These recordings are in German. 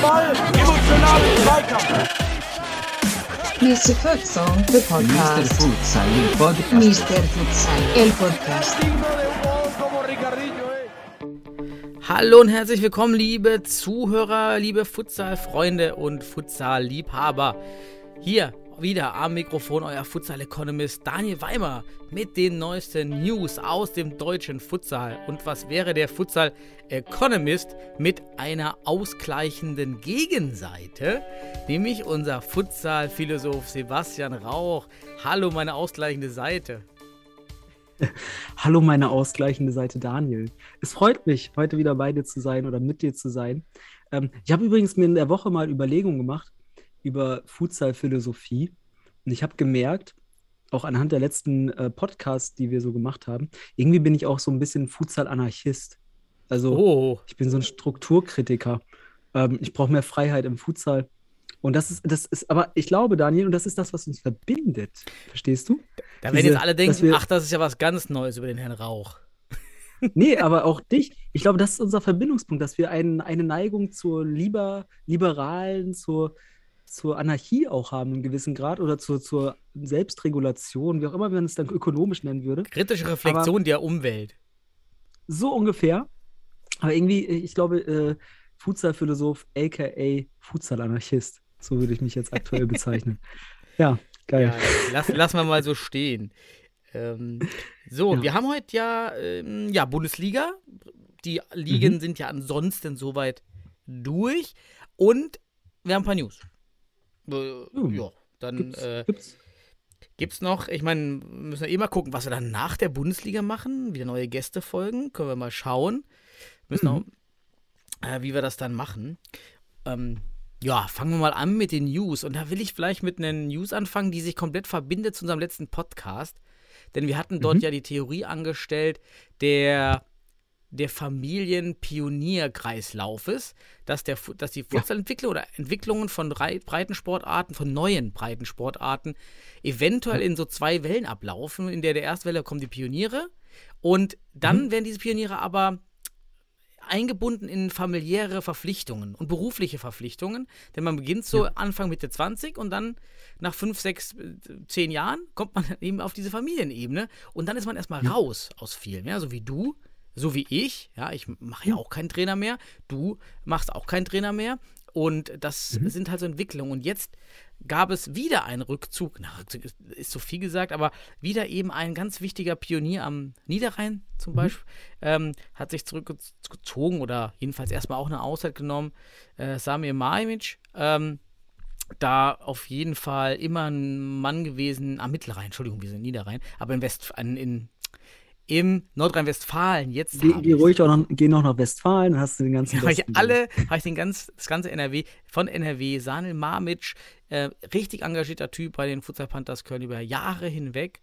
Ball, Zweikampf. Mr. Futsal, the Mr. podcast. Futsal, il podcast. Mr. Futsal, el podcast. Hallo und herzlich willkommen, liebe Zuhörer, liebe Futsal-Freunde und Futsal-Liebhaber. Hier wieder am Mikrofon euer Futsal-Economist Daniel Weimer mit den neuesten News aus dem deutschen Futsal. Und was wäre der Futsal-Economist mit einer ausgleichenden Gegenseite? Nämlich unser Futsal-Philosoph Sebastian Rauch. Hallo, meine ausgleichende Seite. Hallo, meine ausgleichende Seite Daniel. Es freut mich, heute wieder bei dir zu sein oder mit dir zu sein. Ähm, ich habe übrigens mir in der Woche mal Überlegungen gemacht über Futsal-Philosophie. Und ich habe gemerkt, auch anhand der letzten äh, Podcasts, die wir so gemacht haben, irgendwie bin ich auch so ein bisschen Futsal-Anarchist. Also Oh, ich bin so ein Strukturkritiker. Ähm, ich brauche mehr Freiheit im Futsal. Und das ist, das ist, aber ich glaube, Daniel, und das ist das, was uns verbindet. Verstehst du? da werden Diese- jetzt alle denken, wir- ach, das ist ja was ganz Neues über den Herrn Rauch. Nee, aber auch dich. Ich glaube, das ist unser Verbindungspunkt, dass wir ein, eine Neigung zur lieber, liberalen, zur, zur Anarchie auch haben im gewissen Grad oder zur, zur Selbstregulation, wie auch immer man es dann ökonomisch nennen würde. Kritische Reflexion der Umwelt. So ungefähr. Aber irgendwie, ich glaube, äh, Futsal-Philosoph, aka Futsal-Anarchist. So würde ich mich jetzt aktuell bezeichnen. Ja, geil. Ja, lass, lass wir mal so stehen. Ähm, so, Ja. wir haben heute ja, ähm, ja Bundesliga. Die Ligen Mhm. sind ja ansonsten soweit durch. Und wir haben ein paar News. Hm. Ja, dann Gibt's, äh, gibt's? gibt's noch, ich meine, müssen wir eh mal gucken, was wir dann nach der Bundesliga machen. Wieder neue Gäste folgen. Können wir mal schauen. Müssen Mhm. auch, äh, wie wir das dann machen. Ähm, ja, fangen wir mal an mit den News. Und da will ich vielleicht mit einer News anfangen, die sich komplett verbindet zu unserem letzten Podcast. Denn wir hatten dort Mhm. ja die Theorie angestellt, der, der Familienpionierkreislaufes, dass, der, dass die Futsalentwicklung oder Entwicklungen von Rei- Breitensportarten, von neuen Breitensportarten, eventuell in so zwei Wellen ablaufen. In der der ersten Welle kommen die Pioniere und dann werden diese Pioniere aber eingebunden in familiäre Verpflichtungen und berufliche Verpflichtungen. Denn man beginnt so Anfang Mitte 20 und dann nach 5, 6, 10 Jahren kommt man eben auf diese Familienebene und dann ist man erstmal raus aus vielen. Ja, so wie du, so wie ich. Ja, ich mache ja auch keinen Trainer mehr. Du machst auch keinen Trainer mehr. Und das sind halt so Entwicklungen. Und jetzt gab es wieder einen Rückzug, na, Rückzug ist, ist so viel gesagt, aber wieder eben ein ganz wichtiger Pionier am Niederrhein zum Beispiel, ähm, hat sich zurückgezogen oder jedenfalls erstmal auch eine Auszeit genommen. Äh, Samir Maimic, ähm, da auf jeden Fall immer ein Mann gewesen, am Mittelrhein, Entschuldigung, wir sind Niederrhein, aber in West, in, in, im Nordrhein-Westfalen jetzt. Habe geh ruhig auch noch, geh noch nach Westfalen, dann hast du den ganzen Habe ich alle, habe ich den ganz, das ganze NRW, von NRW, Sanel Mamic, äh, richtig engagierter Typ bei den Futsal Panthers Köln über Jahre hinweg.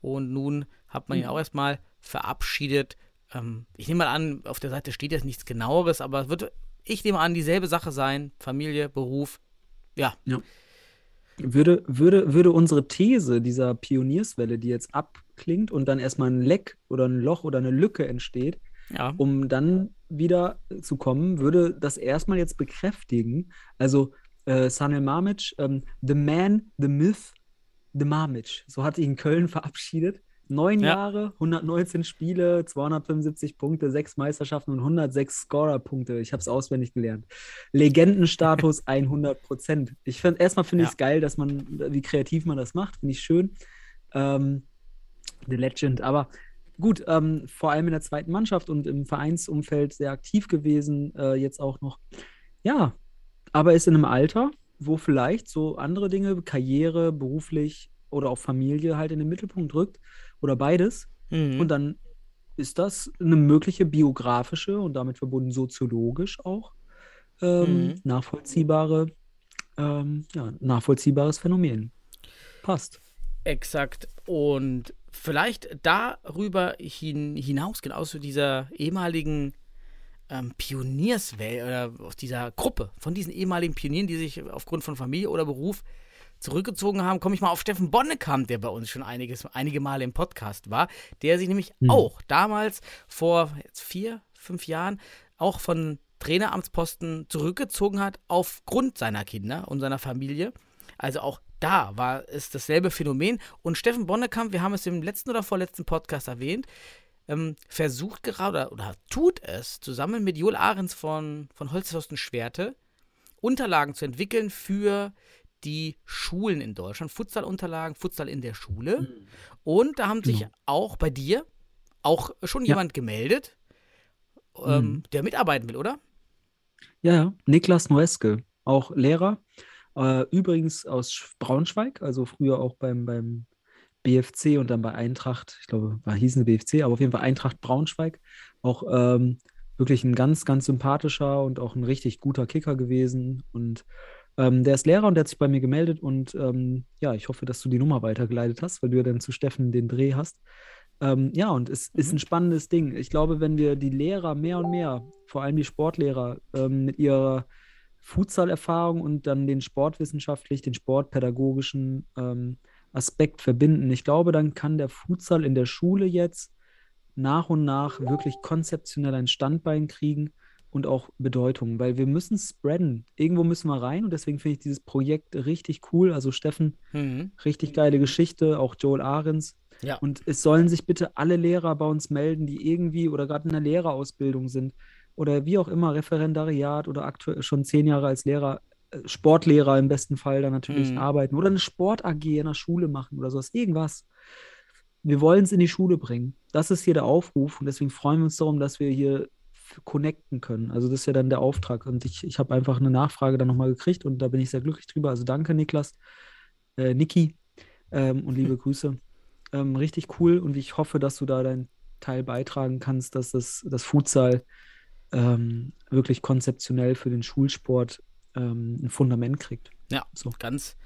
Und nun hat man ihn auch erstmal verabschiedet. Ähm, ich nehme mal an, auf der Seite steht jetzt nichts genaueres, aber wird, ich nehme an, dieselbe Sache sein. Familie, Beruf. Ja, Würde, würde, würde unsere These dieser Pionierswelle, die jetzt abklingt und dann erstmal ein Leck oder ein Loch oder eine Lücke entsteht, ja. um dann wieder zu kommen, würde das erstmal jetzt bekräftigen. Also äh, Sanel Mamic, ähm, The Man, The Myth, The Mamic. So hat sich in Köln verabschiedet. Neun Ja. Jahre, 119 Spiele, 275 Punkte, sechs Meisterschaften und 106 Scorer-Punkte. Ich habe es auswendig gelernt. Legendenstatus 100 Prozent. Ich finde, erstmal finde ich es geil, dass man, wie kreativ man das macht, finde ich schön. Ähm, The Legend, aber gut, ähm, vor allem in der zweiten Mannschaft und im Vereinsumfeld sehr aktiv gewesen, äh, jetzt auch noch. Ja, aber ist in einem Alter, wo vielleicht so andere Dinge, Karriere, beruflich oder auch Familie halt in den Mittelpunkt rückt oder beides. Mhm. Und dann ist das eine mögliche biografische und damit verbunden soziologisch auch ähm, Mhm. nachvollziehbare, ähm, ja, nachvollziehbares Phänomen. Passt. Exakt. Und vielleicht darüber hin, hinausgehen, aus dieser ehemaligen ähm, Pionierswelt oder aus dieser Gruppe von diesen ehemaligen Pionieren, die sich aufgrund von Familie oder Beruf zurückgezogen haben, komme ich mal auf Steffen Bonnekamp, der bei uns schon einiges, einige Male im Podcast war, der sich nämlich Mhm. auch damals vor jetzt vier, fünf Jahren auch von Traineramtsposten zurückgezogen hat aufgrund seiner Kinder und seiner Familie. Also auch da war es dasselbe Phänomen. Und Steffen Bonnekamp, wir haben es im letzten oder vorletzten Podcast erwähnt, ähm, versucht gerade oder, tut es zusammen mit Joel Ahrens von, von Holzhausen Schwerte Unterlagen zu entwickeln für die Schulen in Deutschland. Futsal-Unterlagen, Futsal in der Schule. Und da haben sich Genau. auch bei dir auch schon Ja. jemand gemeldet, ähm, Mhm. der mitarbeiten will, oder? Ja, ja. Niklas Noeske, auch Lehrer. Äh, übrigens aus Sch- Braunschweig, also früher auch beim, beim BFC und dann bei Eintracht, ich glaube, war hießen BFC, aber auf jeden Fall Eintracht Braunschweig. Auch ähm, wirklich ein ganz, ganz sympathischer und auch ein richtig guter Kicker gewesen. Und ähm, der ist Lehrer und der hat sich bei mir gemeldet. Und ähm, ja, ich hoffe, dass du die Nummer weitergeleitet hast, weil du ja dann zu Steffen den Dreh hast. Ähm, ja, und es ist ein spannendes Ding. Ich glaube, wenn wir die Lehrer mehr und mehr, vor allem die Sportlehrer, ähm, mit ihrer Futsal-Erfahrung und dann den sportwissenschaftlich, den sportpädagogischen ähm, Aspekt verbinden, ich glaube, dann kann der Futsal in der Schule jetzt nach und nach wirklich konzeptionell ein Standbein kriegen und auch Bedeutung, weil wir müssen spreaden. Irgendwo müssen wir rein und deswegen finde ich dieses Projekt richtig cool. Also Steffen, Mhm. richtig geile Geschichte, auch Joel Ahrens. Ja. Und es sollen sich bitte alle Lehrer bei uns melden, die irgendwie oder gerade in der Lehrerausbildung sind oder wie auch immer Referendariat oder aktuell schon zehn Jahre als Lehrer, äh, Sportlehrer im besten Fall dann natürlich Mhm. arbeiten oder eine Sport-AG in der Schule machen oder sowas, irgendwas. Wir wollen es in die Schule bringen. Das ist hier der Aufruf und deswegen freuen wir uns darum, dass wir hier connecten können. Also das ist ja dann der Auftrag und ich, ich habe einfach eine Nachfrage dann nochmal gekriegt und da bin ich sehr glücklich drüber. Also danke, Niklas, äh, Niki ähm, und liebe Grüße. Ähm, richtig cool und ich hoffe, dass du da deinen Teil beitragen kannst, dass das, das Futsal ähm, wirklich konzeptionell für den Schulsport ähm, ein Fundament kriegt. Ja, So. ganz,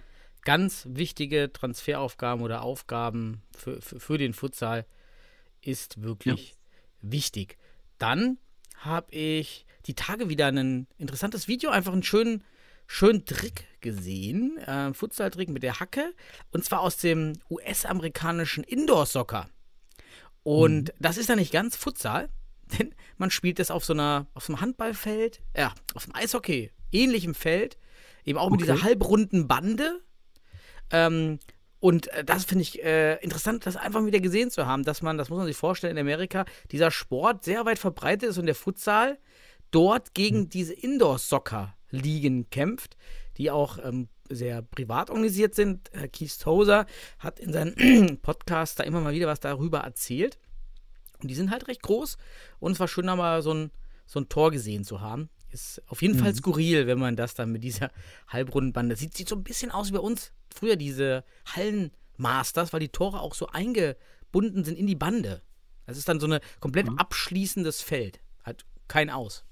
ganz wichtige Transferaufgaben oder Aufgaben für, für, für den Futsal ist wirklich wichtig. Dann habe ich die Tage wieder ein interessantes Video, einfach einen schönen, schönen Trick gesehen, äh, Futsal-Trick mit der Hacke, und zwar aus dem US-amerikanischen Indoor-Soccer. Und das ist dann nicht ganz Futsal, denn man spielt das auf so einer, auf so einem Handballfeld, ja, auf einem Eishockey, ähnlichem Feld, eben auch mit Okay. dieser halbrunden Bande. Ähm, und äh, das finde ich äh, interessant, das einfach wieder gesehen zu haben, dass man, das muss man sich vorstellen, in Amerika dieser Sport sehr weit verbreitet ist und der Futsal dort gegen diese Indoor-Soccer-Ligen kämpft, die auch ähm, sehr privat organisiert sind. Herr Keith Tozer hat in seinem Podcast da immer mal wieder was darüber erzählt. Und die sind halt recht groß. Und es war schön, da mal so ein, so ein Tor gesehen zu haben. Ist auf jeden Fall skurril, wenn man das dann mit dieser halbrunden Bande sieht. Sieht so ein bisschen aus wie bei uns früher diese Hallenmasters, weil die Tore auch so eingebunden sind in die Bande. Das ist dann so ein komplett abschließendes Feld. Hat kein Aus.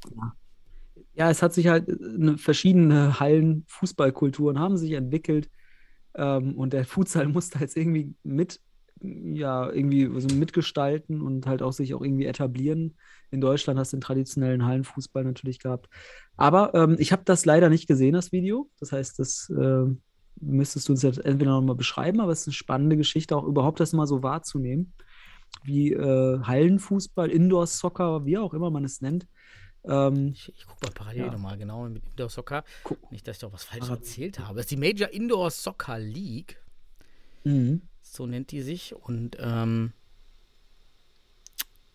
Ja, es hat sich halt äh, verschiedene Hallen, Fußballkulturen haben sich entwickelt ähm, und der Futsal muss da jetzt irgendwie mit, ja, irgendwie so mitgestalten und halt auch sich auch irgendwie etablieren. In Deutschland hast du den traditionellen Hallenfußball natürlich gehabt. Aber ähm, ich habe das leider nicht gesehen, das Video. Das heißt, das äh, müsstest du uns jetzt entweder nochmal beschreiben, aber es ist eine spannende Geschichte, auch überhaupt das mal so wahrzunehmen, wie äh, Hallenfußball, Indoor-Soccer, wie auch immer man es nennt. Ähm, Ich, ich gucke mal parallel Ja. nochmal genau mit Indoor Soccer. Guck. Nicht, dass ich doch was falsch Parallel. erzählt habe. Das ist die Major Indoor Soccer League. mhm. So nennt die sich. Und, ähm.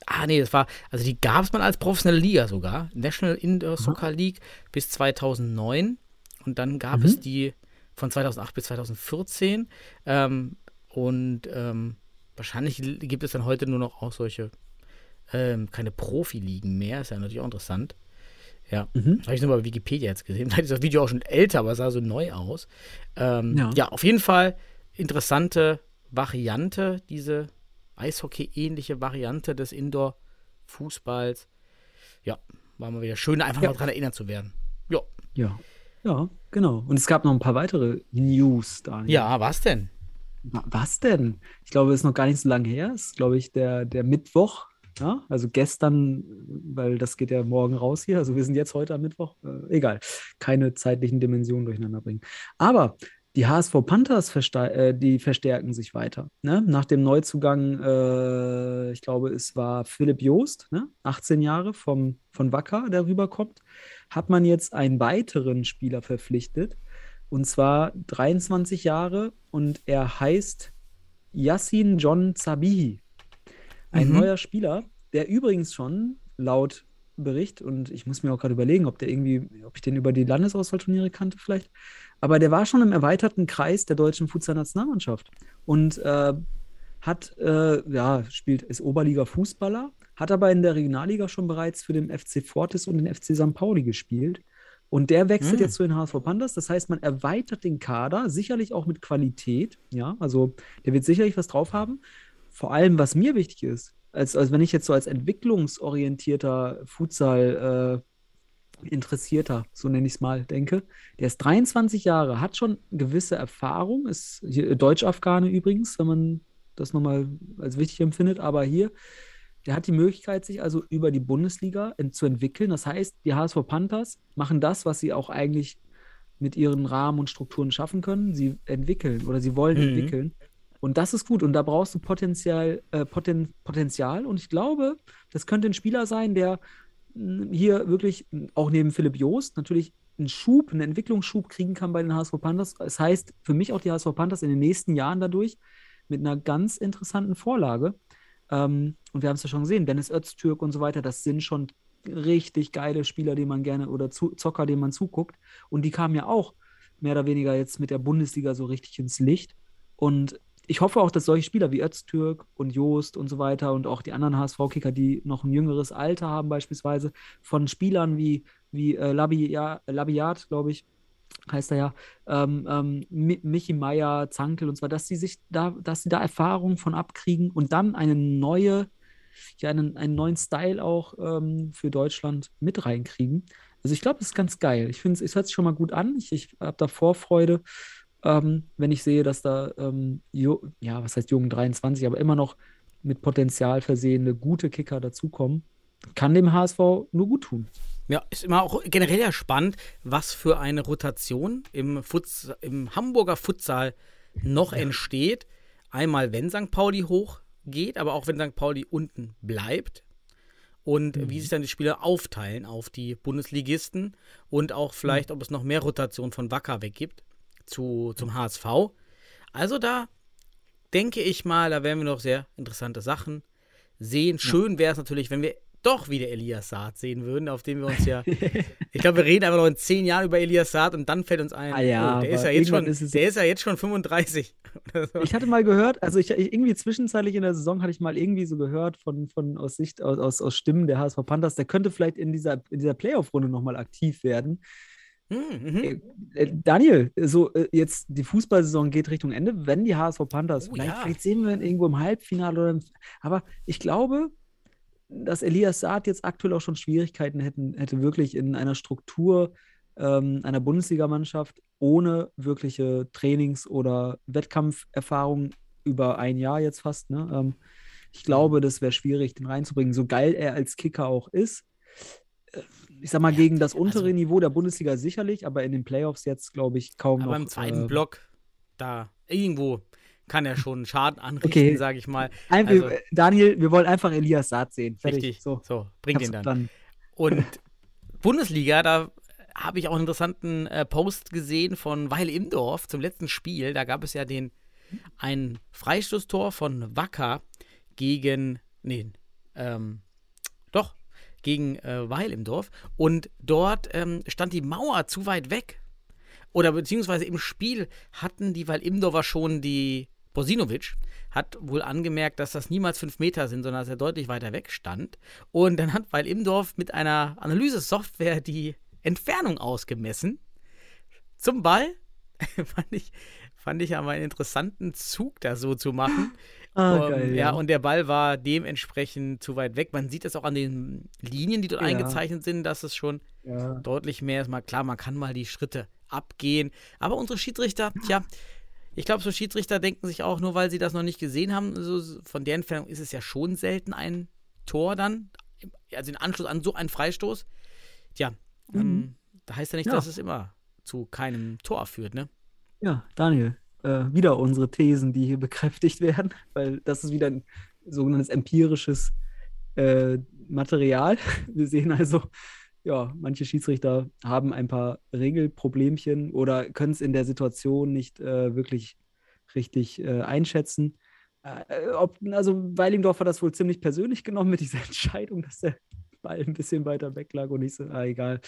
Ah, nee, das war. Also, die gab es mal als professionelle Liga sogar. National Indoor Soccer League bis 2009. Und dann gab Mhm. es die von 2008 bis 2014. Ähm, und ähm, wahrscheinlich gibt es dann heute nur noch auch solche. Ähm, keine Profiligen mehr. Ist ja natürlich auch interessant. Ja. Mhm. Habe ich nur bei Wikipedia jetzt gesehen. Vielleicht ist das Video auch schon älter, aber es sah so neu aus. Ähm, ja. Ja. auf jeden Fall interessante Variante, diese Eishockey-ähnliche Variante des Indoor-Fußballs. Ja, war mal wieder schön, einfach Ja. mal dran erinnert zu werden. Ja, Ja. Ja, genau. Und es gab noch ein paar weitere News, Daniel. ja was denn? Wa- Was denn? Ich glaube, es ist noch gar nicht so lange her. Es ist, glaube ich, der, der Mittwoch. Ja, also gestern, weil das geht ja morgen raus hier. Also wir sind jetzt heute am Mittwoch. Äh, egal. Keine zeitlichen Dimensionen durcheinander bringen. Aber die HSV Panthers äh, die verstärken sich weiter. Ne? Nach dem Neuzugang, äh, ich glaube, es war Philipp Joost, ne? 18 Jahre vom, von Wacker, der rüberkommt, hat man jetzt einen weiteren Spieler verpflichtet. Und zwar 23 Jahre und er heißt Yassin John Zabihi. Ein Mhm. neuer Spieler, der übrigens schon laut Bericht, und ich muss mir auch gerade überlegen, ob der irgendwie, ob ich den über die Landesauswahlturniere kannte vielleicht, aber der war schon im erweiterten Kreis der deutschen Futsal-Nationalmannschaft und äh, hat, äh, ja, spielt, ist Oberliga-Fußballer, hat aber in der Regionalliga schon bereits für den FC Fortis und den FC St. Pauli gespielt. Und der wechselt Hm. jetzt zu den HSV Panthers. Das heißt, man erweitert den Kader, sicherlich auch mit Qualität. Ja, also der wird sicherlich was drauf haben. Vor allem, was mir wichtig ist, als, als wenn ich jetzt so als entwicklungsorientierter Futsal äh, Interessierter, so nenne ich es mal, denke, der ist 23 Jahre, hat schon gewisse Erfahrung, ist hier, Deutsch-Afghane übrigens, wenn man das nochmal als wichtig empfindet, aber hier, der hat die Möglichkeit, sich also über die Bundesliga zu entwickeln. Das heißt, die HSV Panthers machen das, was sie auch eigentlich mit ihren Rahmen und Strukturen schaffen können. Sie entwickeln oder sie wollen Mhm. entwickeln. Und das ist gut. Und da brauchst du Potenzial, äh, Poten Potenzial. Und ich glaube, das könnte ein Spieler sein, der hier wirklich, auch neben Philipp Joost, natürlich einen Schub, einen Entwicklungsschub kriegen kann bei den HSV Panthers. Das heißt, für mich auch die HSV Panthers in den nächsten Jahren dadurch mit einer ganz interessanten Vorlage. Ähm, und wir haben es ja schon gesehen, Dennis Öztürk und so weiter, das sind schon richtig geile Spieler, denen man gerne oder zu, Zocker, denen man zuguckt. Und die kamen ja auch mehr oder weniger jetzt mit der Bundesliga so richtig ins Licht. Und ich hoffe auch, dass solche Spieler wie Öztürk und Joost und so weiter und auch die anderen HSV-Kicker, die noch ein jüngeres Alter haben, beispielsweise von Spielern wie, wie äh, Labia, Labiat, glaube ich, heißt er ja, ähm, ähm, Mi- Michi Meier, Zankel und so weiter, dass sie sich da, dass sie da Erfahrungen von abkriegen und dann eine neue, ja, einen, einen neuen Style auch ähm, für Deutschland mit reinkriegen. Also ich glaube, das ist ganz geil. Ich finde, es hört sich schon mal gut an. Ich, ich habe da Vorfreude, ähm, wenn ich sehe, dass da, ähm, ja, was heißt jungen 23, aber immer noch mit Potenzial versehene gute Kicker dazukommen. Kann dem HSV nur gut tun. Ja, ist immer auch generell ja spannend, was für eine Rotation im, Futs im Hamburger Futsal noch entsteht. Einmal, wenn St. Pauli hochgeht, aber auch wenn St. Pauli unten bleibt. Und Mhm. wie sich dann die Spieler aufteilen auf die Bundesligisten und auch vielleicht, ob es noch mehr Rotation von Wacker weggibt zu, zum HSV. Also da denke ich mal, da werden wir noch sehr interessante Sachen sehen. Schön wäre es natürlich, wenn wir doch wieder Elias Saad sehen würden, auf den wir uns ja. ich glaube, wir reden einfach noch in zehn Jahren über Elias Saad und dann fällt uns ein, Ah ja, oh, der, ist ja jetzt schon, ist der ist ja jetzt schon 35. oder so. Ich hatte mal gehört, also ich, ich irgendwie zwischenzeitlich in der Saison hatte ich mal irgendwie so gehört von, von aus Sicht, aus, aus, aus Stimmen der HSV Panthers, der könnte vielleicht in dieser, in dieser Playoff-Runde nochmal aktiv werden. Hm, mhm. Äh, äh, Daniel, so äh, jetzt die Fußballsaison geht Richtung Ende, wenn die HSV Panthers, Oh, vielleicht, ja. vielleicht sehen wir ihn irgendwo im Halbfinale oder im, aber ich glaube, dass Elias Saad jetzt aktuell auch schon Schwierigkeiten hätten, hätte wirklich in einer Struktur ähm, einer Bundesligamannschaft ohne wirkliche Trainings- oder Wettkampferfahrung über ein Jahr jetzt fast. Ne? Ähm, ich glaube, das wäre schwierig, den reinzubringen, so geil er als Kicker auch ist. Ich sag mal, gegen das untere also- Niveau der Bundesliga sicherlich, aber in den Playoffs jetzt, glaube ich, kaum Aber noch. im zweiten äh, Block, da irgendwo kann er schon Schaden anrichten, Okay. sage ich mal. Ein, Also- Daniel, wir wollen einfach Elias Saad sehen. Fertig. Richtig. So, So, bring den dann. dann. Und Bundesliga, da habe ich auch einen interessanten äh, Post gesehen von Weil Imdorf zum letzten Spiel. Da gab es ja den ein Freistoßtor von Wacker gegen, nee, ähm, gegen äh, Weil im Dorf. Und dort ähm, stand die Mauer zu weit weg. Oder beziehungsweise im Spiel hatten die Weil Imdorfer schon die Bosinovic hat wohl angemerkt, dass das niemals fünf Meter sind, sondern dass er deutlich weiter weg stand. Und dann hat Weil Imdorf mit einer Analysesoftware die Entfernung ausgemessen zum Ball. fand, ich, fand ich aber einen interessanten Zug, da so zu machen. Ah, Ähm, geil. ja, und der Ball war dementsprechend zu weit weg. Man sieht das auch an den Linien, die dort Ja. eingezeichnet sind, dass es schon ja. deutlich mehr ist. Mal klar, man kann mal die Schritte abgehen. Aber unsere Schiedsrichter, tja, ich glaube, so Schiedsrichter denken sich auch, nur weil sie das noch nicht gesehen haben, so, von der Entfernung ist es ja schon selten ein Tor dann. Also in Anschluss an so einen Freistoß. Tja, ähm, da heißt ja nicht, Mhm. Ja. dass es immer zu keinem Tor führt, ne? Ja, Daniel, äh, wieder unsere Thesen, die hier bekräftigt werden, weil das ist wieder ein sogenanntes empirisches äh, Material. Wir sehen also, ja, manche Schiedsrichter haben ein paar Regelproblemchen oder können es in der Situation nicht äh, wirklich richtig äh, einschätzen. Äh, ob, also Weilingdorf hat das wohl ziemlich persönlich genommen mit dieser Entscheidung, dass der Ball ein bisschen weiter weg lag und ich so, ah, egal.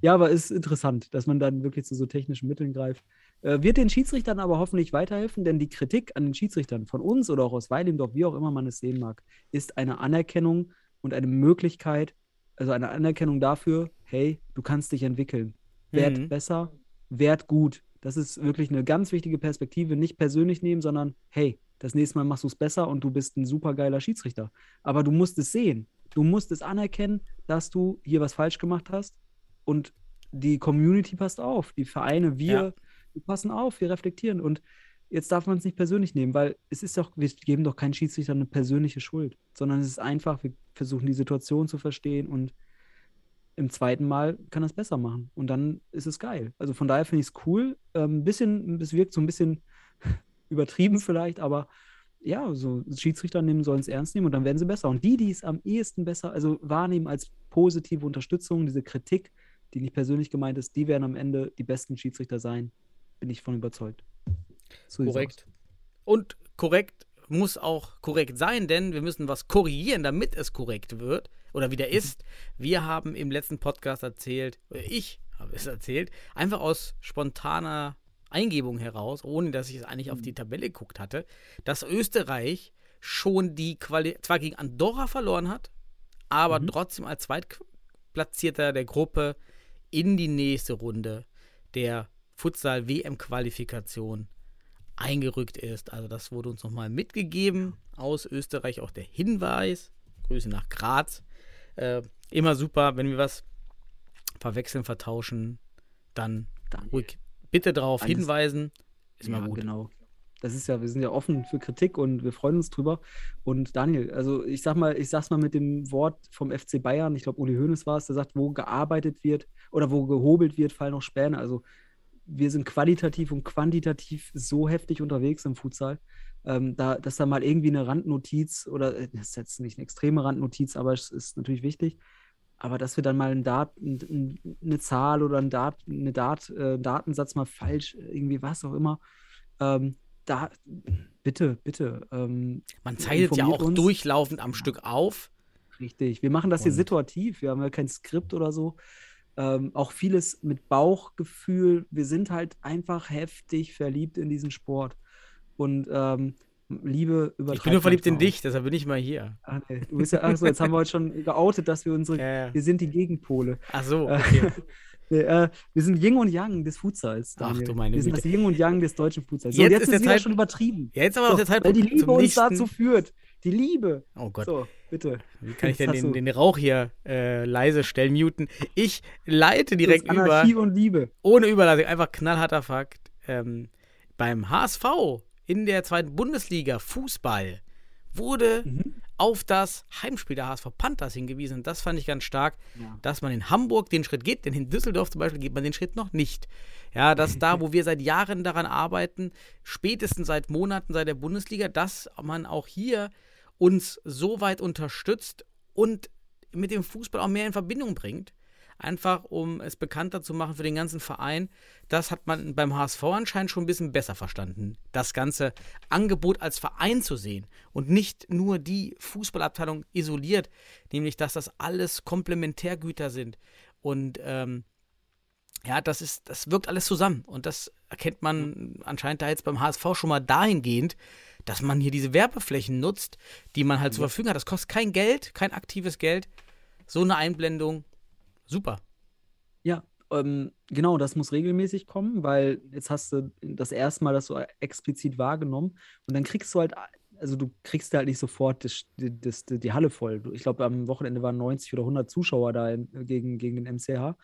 Ja, aber ist interessant, dass man dann wirklich zu so technischen Mitteln greift. Äh, wird den Schiedsrichtern aber hoffentlich weiterhelfen, denn die Kritik an den Schiedsrichtern von uns oder auch aus Weilingdorf, wie auch immer man es sehen mag, ist eine Anerkennung und eine Möglichkeit, also eine Anerkennung dafür, hey, du kannst dich entwickeln. Werd Mhm. besser, werd gut. Das ist wirklich eine ganz wichtige Perspektive. Nicht persönlich nehmen, sondern hey, das nächste Mal machst du es besser und du bist ein supergeiler Schiedsrichter. Aber du musst es sehen. Du musst es anerkennen, dass du hier was falsch gemacht hast. Und die Community passt auf. Die Vereine, wir, Ja. Wir passen auf, wir reflektieren. Und jetzt darf man es nicht persönlich nehmen, weil es ist doch, wir geben doch keinen Schiedsrichter eine persönliche Schuld, sondern es ist einfach, wir versuchen die Situation zu verstehen und im zweiten Mal kann das besser machen. Und dann ist es geil. Also von daher finde ich es cool. Ein ähm, bisschen, es wirkt so ein bisschen übertrieben vielleicht, aber ja, so Schiedsrichter nehmen, sollen es ernst nehmen und dann werden sie besser. Und die, die es am ehesten besser, also wahrnehmen als positive Unterstützung, diese Kritik, die nicht persönlich gemeint ist, die werden am Ende die besten Schiedsrichter sein. Bin ich von überzeugt. So korrekt. Und korrekt muss auch korrekt sein, denn wir müssen was korrigieren, damit es korrekt wird oder wieder ist. Wir haben im letzten Podcast erzählt, oder ich habe es erzählt, einfach aus spontaner Eingebung heraus, ohne dass ich es eigentlich auf die Tabelle geguckt hatte, dass Österreich schon die Quali zwar gegen Andorra verloren hat, aber mhm. trotzdem als Zweitplatzierter der Gruppe in die nächste Runde der Futsal-WM-Qualifikation eingerückt ist. Also das wurde uns nochmal mitgegeben aus Österreich, auch der Hinweis. Grüße nach Graz. Äh, immer super, wenn wir was verwechseln, vertauschen, dann ruhig bitte darauf hinweisen. Ist ja, mal gut. genau. Das ist ja, wir sind ja offen für Kritik und wir freuen uns drüber. Und Daniel, also ich sag mal, ich sag's mal mit dem Wort vom FC Bayern, ich glaube, Uli Hoeneß war es, der sagt, wo gearbeitet wird oder wo gehobelt wird, fallen auch Späne. Also wir sind qualitativ und quantitativ so heftig unterwegs im Futsal, ähm, da, dass da mal irgendwie eine Randnotiz oder äh, das ist jetzt nicht eine extreme Randnotiz, aber es ist natürlich wichtig. Aber dass wir dann mal ein Dat, ein, ein, eine Zahl oder ein Dat, eine Dat, äh, Datensatz mal falsch, irgendwie was auch immer, ähm, da, bitte, bitte. Ähm, Man zeichnet ja auch uns. durchlaufend am Stück auf. Richtig. Wir machen das hier situativ. Wir haben ja kein Skript oder so. Ähm, auch vieles mit Bauchgefühl. Wir sind halt einfach heftig verliebt in diesen Sport. Und ähm, Liebe übertreibt. Ich bin nur verliebt in dich, deshalb bin ich mal hier. auch. Ah, nee. Du bist ja, ach so, jetzt haben wir heute schon geoutet, dass wir unsere, Ja, ja. wir sind die Gegenpole. Ach so, Äh, okay. nee, äh, wir sind Yin und Yang des Futsals. Ach Daniel. du meine Wir sind Güte. das Yin und Yang des deutschen Futsals. So, Jetzt jetzt ist es wieder Zeit- schon übertrieben. Ja, jetzt aber auch So, der weil Zeitpunkt die Liebe uns nächsten. dazu führt. Die Liebe. Oh Gott. So, bitte. Wie kann ich denn den, den Rauch hier äh, leise stellen, muten? Ich leite direkt Das ist über, Anarchie und Liebe. ohne Überleitung, einfach knallharter Fakt. Ähm, beim HSV in der zweiten Bundesliga Fußball wurde Mhm. auf das Heimspiel der HSV Panthers hingewiesen. Und das fand ich ganz stark, Ja. dass man in Hamburg den Schritt geht, denn in Düsseldorf zum Beispiel geht man den Schritt noch nicht. Ja, dass da, wo wir seit Jahren daran arbeiten, spätestens seit Monaten seit der Bundesliga, dass man auch hier uns so weit unterstützt und mit dem Fußball auch mehr in Verbindung bringt. Einfach um es bekannter zu machen für den ganzen Verein. Das hat man beim HSV anscheinend schon ein bisschen besser verstanden. Das ganze Angebot als Verein zu sehen und nicht nur die Fußballabteilung isoliert, nämlich dass das alles Komplementärgüter sind. Und ähm, ja, das ist, das wirkt alles zusammen. Und das erkennt man anscheinend da jetzt beim HSV schon mal dahingehend, dass man hier diese Werbeflächen nutzt, die man halt zur Verfügung hat. Das kostet kein Geld, kein aktives Geld. So eine Einblendung, super. Ja, ähm, genau, das muss regelmäßig kommen, weil jetzt hast du das erste Mal das so explizit wahrgenommen und dann kriegst du halt, also du kriegst halt nicht sofort das, das, das, die Halle voll. Ich glaube, am Wochenende waren 90 oder 100 Zuschauer da in, gegen, gegen den MCH.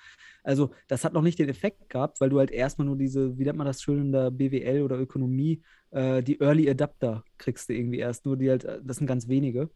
Also das hat noch nicht den Effekt gehabt, weil du halt erstmal nur diese, wie nennt man das schön in der BWL oder Ökonomie, äh, die Early Adapter kriegst du irgendwie erst, nur die halt, äh, das sind ganz wenige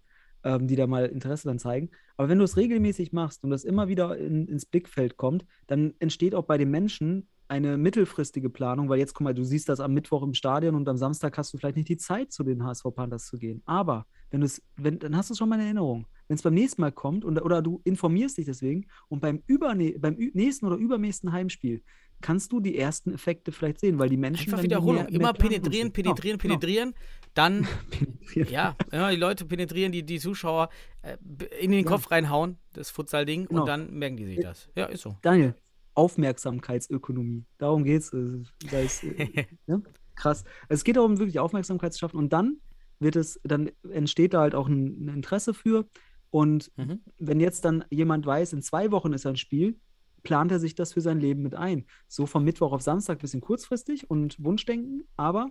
ähm, die da mal Interesse dann zeigen. Aber wenn du es regelmäßig machst und das immer wieder in, ins Blickfeld kommt, dann entsteht auch bei den Menschen eine mittelfristige Planung, weil jetzt, guck mal, du siehst das am Mittwoch im Stadion und am Samstag hast du vielleicht nicht die Zeit, zu den HSV Panthers zu gehen. Aber wenn du es, wenn, dann hast du es schon mal in Erinnerung. Wenn es beim nächsten Mal kommt und, oder du informierst dich deswegen und beim, überne beim nächsten oder übernächsten Heimspiel kannst du die ersten Effekte vielleicht sehen, weil die Menschen. Einfach Wiederholung. mehr- mehr Immer penetrieren. Genau, penetrieren, genau. penetrieren. Dann, Penetrieren. ja, ja, die Leute penetrieren, die, die Zuschauer äh, in den Ja. Kopf reinhauen, das Futsal-Ding, Genau. und dann merken die sich das. Ja, ist so. Daniel, Aufmerksamkeitsökonomie. Darum geht es. äh, ja? Krass. Es geht darum, wirklich Aufmerksamkeit zu schaffen und dann wird es, dann entsteht da halt auch ein, ein Interesse für. Und Mhm. wenn jetzt dann jemand weiß, in zwei Wochen ist ein Spiel, plant er sich das für sein Leben mit ein. So vom Mittwoch auf Samstag ein bisschen kurzfristig und Wunschdenken, aber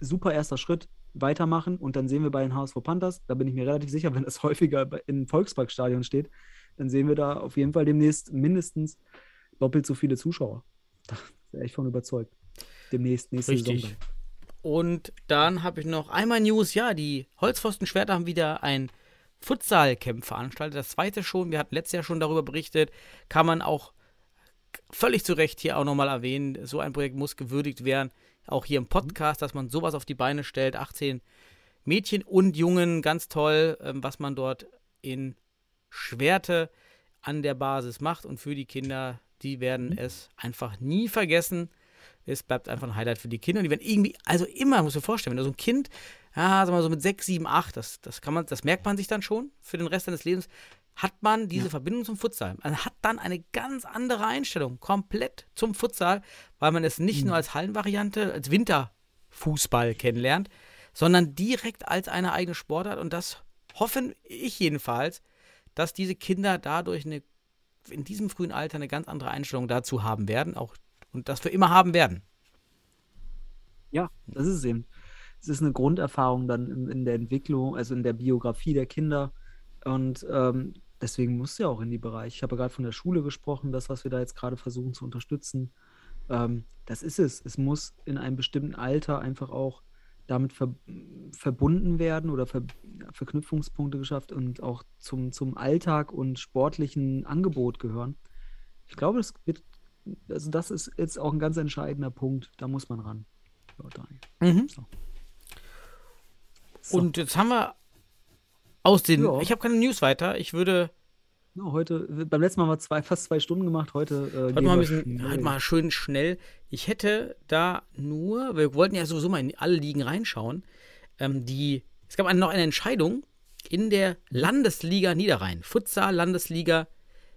super erster Schritt, weitermachen und dann sehen wir bei den HSV Panthers, da bin ich mir relativ sicher, wenn das häufiger im Volksparkstadion steht, dann sehen wir da auf jeden Fall demnächst mindestens doppelt so viele Zuschauer. Da wäre ich von überzeugt. Demnächst, nächste Richtig. Saison. Und dann habe ich noch einmal News. Ja, die Holzpfosten-Schwerter haben wieder ein Futsal-Camp veranstaltet. Das zweite schon. Wir hatten letztes Jahr schon darüber berichtet. Kann man auch völlig zu Recht hier auch nochmal erwähnen. So ein Projekt muss gewürdigt werden. Auch hier im Podcast, dass man sowas auf die Beine stellt. 18 Mädchen und Jungen, ganz toll, ähm, was man dort in Schwerte an der Basis macht. Und für die Kinder, die werden es einfach nie vergessen. Es bleibt einfach ein Highlight für die Kinder. Und die werden irgendwie, also immer, muss mir vorstellen, wenn du so ein Kind, ja, sag mal so mit 6, 7, 8, das, das kann man, das merkt man sich dann schon für den Rest seines Lebens, hat man diese Verbindung zum Futsal. Man hat dann eine ganz andere Einstellung, komplett zum Futsal, weil man es nicht nur als Hallenvariante, als Winterfußball kennenlernt, sondern direkt als eine eigene Sportart. Und das hoffe ich jedenfalls, dass diese Kinder dadurch eine, in diesem frühen Alter eine ganz andere Einstellung dazu haben werden, auch und das für immer haben werden. Ja, das ist es eben. Es ist eine Grunderfahrung dann in, in der Entwicklung, also in der Biografie der Kinder. Und ähm, deswegen muss ja auch in die Bereich. Ich habe ja gerade von der Schule gesprochen, das, was wir da jetzt gerade versuchen zu unterstützen. Ähm, das ist es. Es muss in einem bestimmten Alter einfach auch damit ver verbunden werden oder ver Verknüpfungspunkte geschafft und auch zum, zum Alltag und sportlichen Angebot gehören. Ich glaube, das wird, also das ist jetzt auch ein ganz entscheidender Punkt. Da muss man ran. Mhm. So. Und jetzt haben wir aus den. Ja. Ich habe keine News weiter. Ich würde heute, beim letzten Mal haben wir zwei, fast zwei Stunden gemacht, heute, äh, heute mal ein bisschen, heute mal schön schnell. Ich hätte da nur, wir wollten ja sowieso mal in alle Ligen reinschauen. Ähm, die, es gab noch eine Entscheidung in der Landesliga Niederrhein, Futsal Landesliga.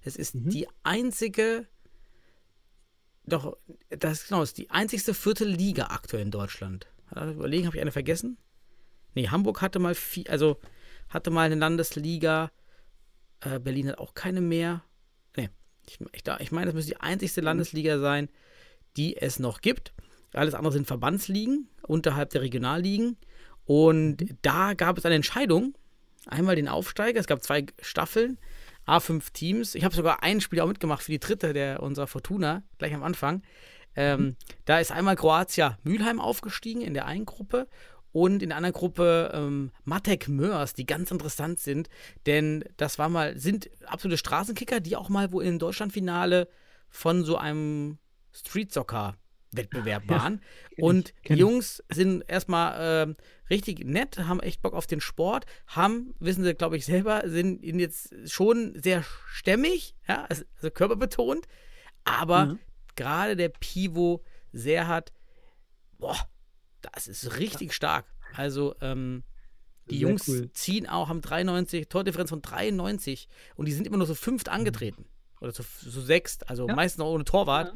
Es ist Mhm. die einzige, doch, das genau, ist die einzigste vierte Liga aktuell in Deutschland. Überlegen, habe ich eine vergessen? Nee, Hamburg hatte mal viel, also hatte mal eine Landesliga. Äh, Berlin hat auch keine mehr. Nee, ich, ich, ich meine, das müsste die einzigste Landesliga sein, die es noch gibt. Alles andere sind Verbandsligen unterhalb der Regionalligen. Und da gab es eine Entscheidung. Einmal den Aufsteiger. Es gab zwei Staffeln, A5 Teams. Ich habe sogar ein Spiel auch mitgemacht für die dritte der unserer Fortuna, gleich am Anfang. Ähm, Da ist einmal Kroatia Mülheim aufgestiegen in der einen Gruppe und in der anderen Gruppe ähm, Matek Mörs, die ganz interessant sind, denn das war mal, sind absolute Straßenkicker, die auch mal wo in Deutschlandfinale von so einem Street Soccer Wettbewerb waren. ich, und die. Jungs sind erstmal ähm, richtig nett, haben echt Bock auf den Sport, haben, wissen sie, glaube ich, selber, sind ihnen jetzt schon sehr stämmig, ja, also also körperbetont, aber Mhm. gerade der Pivo sehr hat, boah, das ist richtig stark. Also, ähm, die Sehr Jungs cool. ziehen auch, haben 93, Tordifferenz von 93 und die sind immer nur so fünft angetreten. Oder so, so sechst, also Mhm. Ja. meistens auch ohne Torwart.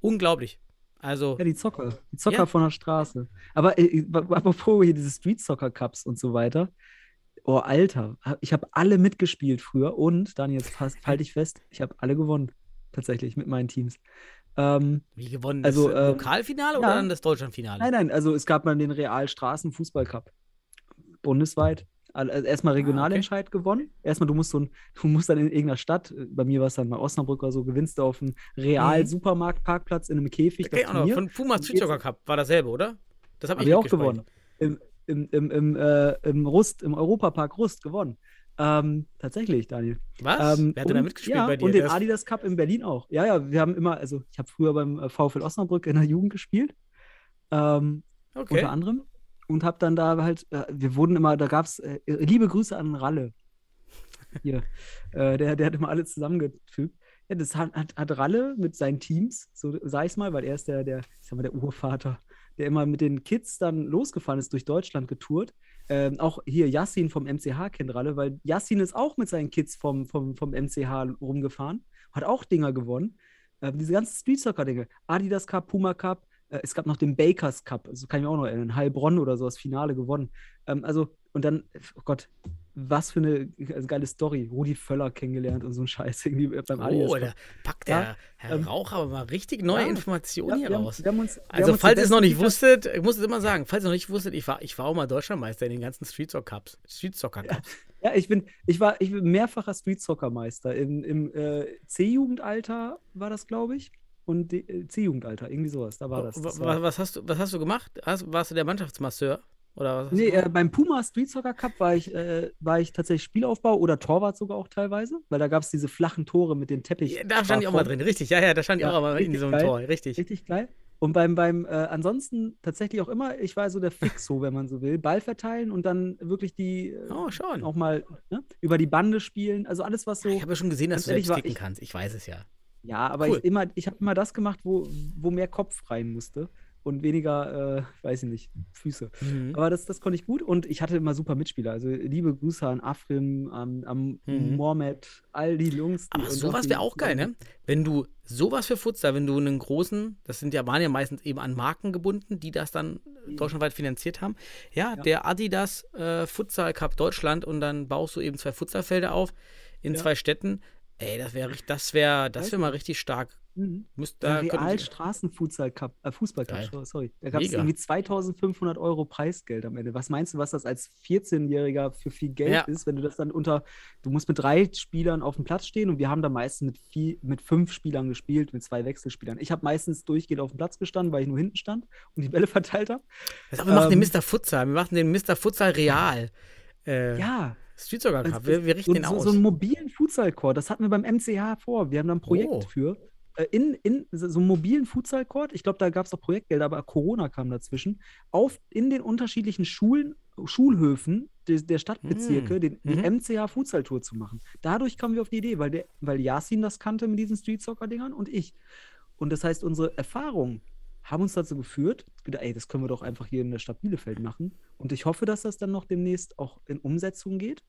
Unglaublich. Also, Ja, die Zocker. Die Zocker Ja. von der Straße. Aber äh, apropos hier diese Street Soccer Cups und so weiter. Oh, Alter. Ich habe alle mitgespielt früher und, Daniel, jetzt halte ich fest, ich habe alle gewonnen. Tatsächlich mit meinen Teams. Ähm, wie gewonnen? Also, das ähm, Lokalfinale oder ja. dann das Deutschlandfinale? nein, nein, also es gab mal den Real Straßen Fußball Cup. Bundesweit. Also erstmal Regionalentscheid gewonnen. Erstmal, du musst so ein, du musst dann in irgendeiner Stadt, bei mir war es dann mal Osnabrück oder so, gewinnst du auf einem Real-Supermarktparkplatz in einem Käfig. Okay, das Turnier. von Pumas Und Street Soccer jetzt- Cup war dasselbe, oder? Das habe Hab ich auch gewonnen. Im, im, im, im, äh, im Rust, im Europapark Rust gewonnen. Ähm, tatsächlich, Daniel. Was? Ähm, Wer hat denn da mitgespielt ja, bei dir? Und den ist- Adidas Cup in Berlin auch. Ja, ja, wir haben immer, also ich habe früher beim äh, VfL Osnabrück in der Jugend gespielt. Ähm, Okay. unter anderem. Und habe dann da halt, äh, wir wurden immer, da gab es, äh, liebe Grüße an Ralle. Hier, äh, der, der hat immer alles zusammengefügt. Ja, das hat, hat, hat Ralle mit seinen Teams, so sag ich's mal, weil er ist der, der, ich sag mal, der Urvater, der immer mit den Kids dann losgefahren ist, durch Deutschland getourt. Ähm, auch hier Yassin vom MCH kennt Ralle, weil Yassin ist auch mit seinen Kids vom, vom, vom MCH rumgefahren, hat auch Dinger gewonnen. Ähm, diese ganzen Street Soccer-Dinge. Adidas Cup, Puma Cup, äh, es gab noch den Bakers Cup, also kann ich mich auch noch erinnern, Heilbronn oder so, das Finale gewonnen. Ähm, also, und dann, oh Gott, was für eine also geile Story. Rudi Völler kennengelernt und so ein Scheiß irgendwie beim Adidas Oh, da packt der Ja, Herr ähm, Rauch aber mal richtig neue ja, Informationen Ja, hier raus. haben uns- Also, falls ihr es noch nicht wusstet, ich muss es immer sagen, falls ihr noch nicht wusstet, ich war, ich war auch mal Deutschlandmeister in den ganzen Street Soccer Cups. Street Soccer Cups. Ja, ich bin, ich war, ich bin mehrfacher Street Soccer Meister. Im, im äh, C-Jugendalter war das, glaube ich. Und äh, C-Jugendalter, irgendwie sowas. Da war das. das Wa- war, wa- was, hast du, was hast du gemacht? Hast, warst du der Mannschaftsmasseur? Oder was nee, äh, beim Puma Street Soccer Cup war ich, äh, war ich tatsächlich Spielaufbau oder Torwart sogar auch teilweise, weil da gab es diese flachen Tore mit den Teppich. Ja, da stand ich auch mal drin, richtig. Ja, ja, da stand ich Ja, auch mal in einem geil. Tor, richtig. Richtig geil. Und beim, beim äh, ansonsten tatsächlich auch immer, ich war so der Fixo, wenn man so will. Ball verteilen und dann wirklich die äh, Oh, schon. auch mal ne, über die Bande spielen. Also alles, was so. Ich habe ja schon gesehen, dass du selbst war kicken ich- kannst. Ich weiß es ja. Ja, aber Cool. ich, immer, ich habe immer das gemacht, wo, wo mehr Kopf rein musste und weniger, äh, weiß ich nicht, Füße. Mhm. Aber das, das konnte ich gut und ich hatte immer super Mitspieler. Also liebe Grüße an Afrim, an, an Mhm. Mohamed, all die Jungs. Die Aber und sowas wäre auch geil, ne? Wenn du sowas für Futsal, wenn du einen großen, das sind ja, waren ja meistens eben an Marken gebunden, die das dann deutschlandweit finanziert haben. Ja. Ja. der Adidas äh, Futsal Cup Deutschland und dann baust du eben zwei Futsalfelder auf in Ja. zwei Städten. Ey, das wäre das wäre das wäre mal richtig stark. Mhm. Der da Real Straßenfutsal Cup, äh, Fußball Cup, Geil. sorry. Da gab es irgendwie 2500 Euro Preisgeld am Ende. Was meinst du, was das als 14-Jähriger für viel Geld Ja. ist, wenn du das dann unter, du musst mit drei Spielern auf dem Platz stehen und wir haben da meistens mit, vier, mit fünf Spielern gespielt, mit zwei Wechselspielern. Ich habe meistens durchgehend auf dem Platz gestanden, weil ich nur hinten stand und die Bälle verteilt habe. Also, wir machen ähm, den Mr. Futsal, wir machen den Mr. Futsal Real. Äh, Ja, Street Soccer Cup, wir, wir richten so, den aus. so einen mobilen Futsal-Court, das hatten wir beim MCH vor. Wir haben da ein Projekt Oh. für. Äh, In, in so einen mobilen Futsal-Court, ich glaube, da gab es auch Projektgelder, aber Corona kam dazwischen, auf in den unterschiedlichen Schulen, Schulhöfen des, der Stadtbezirke Mm, den, die mhm. MCH Futsal-Tour zu machen. Dadurch kamen wir auf die Idee, weil, der, weil Yasin das kannte mit diesen Street-Soccer-Dingern und ich. Und das heißt, unsere Erfahrungen haben uns dazu geführt, gedacht, ey, das können wir doch einfach hier in der Stadt Bielefeld machen. Und ich hoffe, dass das dann noch demnächst auch in Umsetzung geht.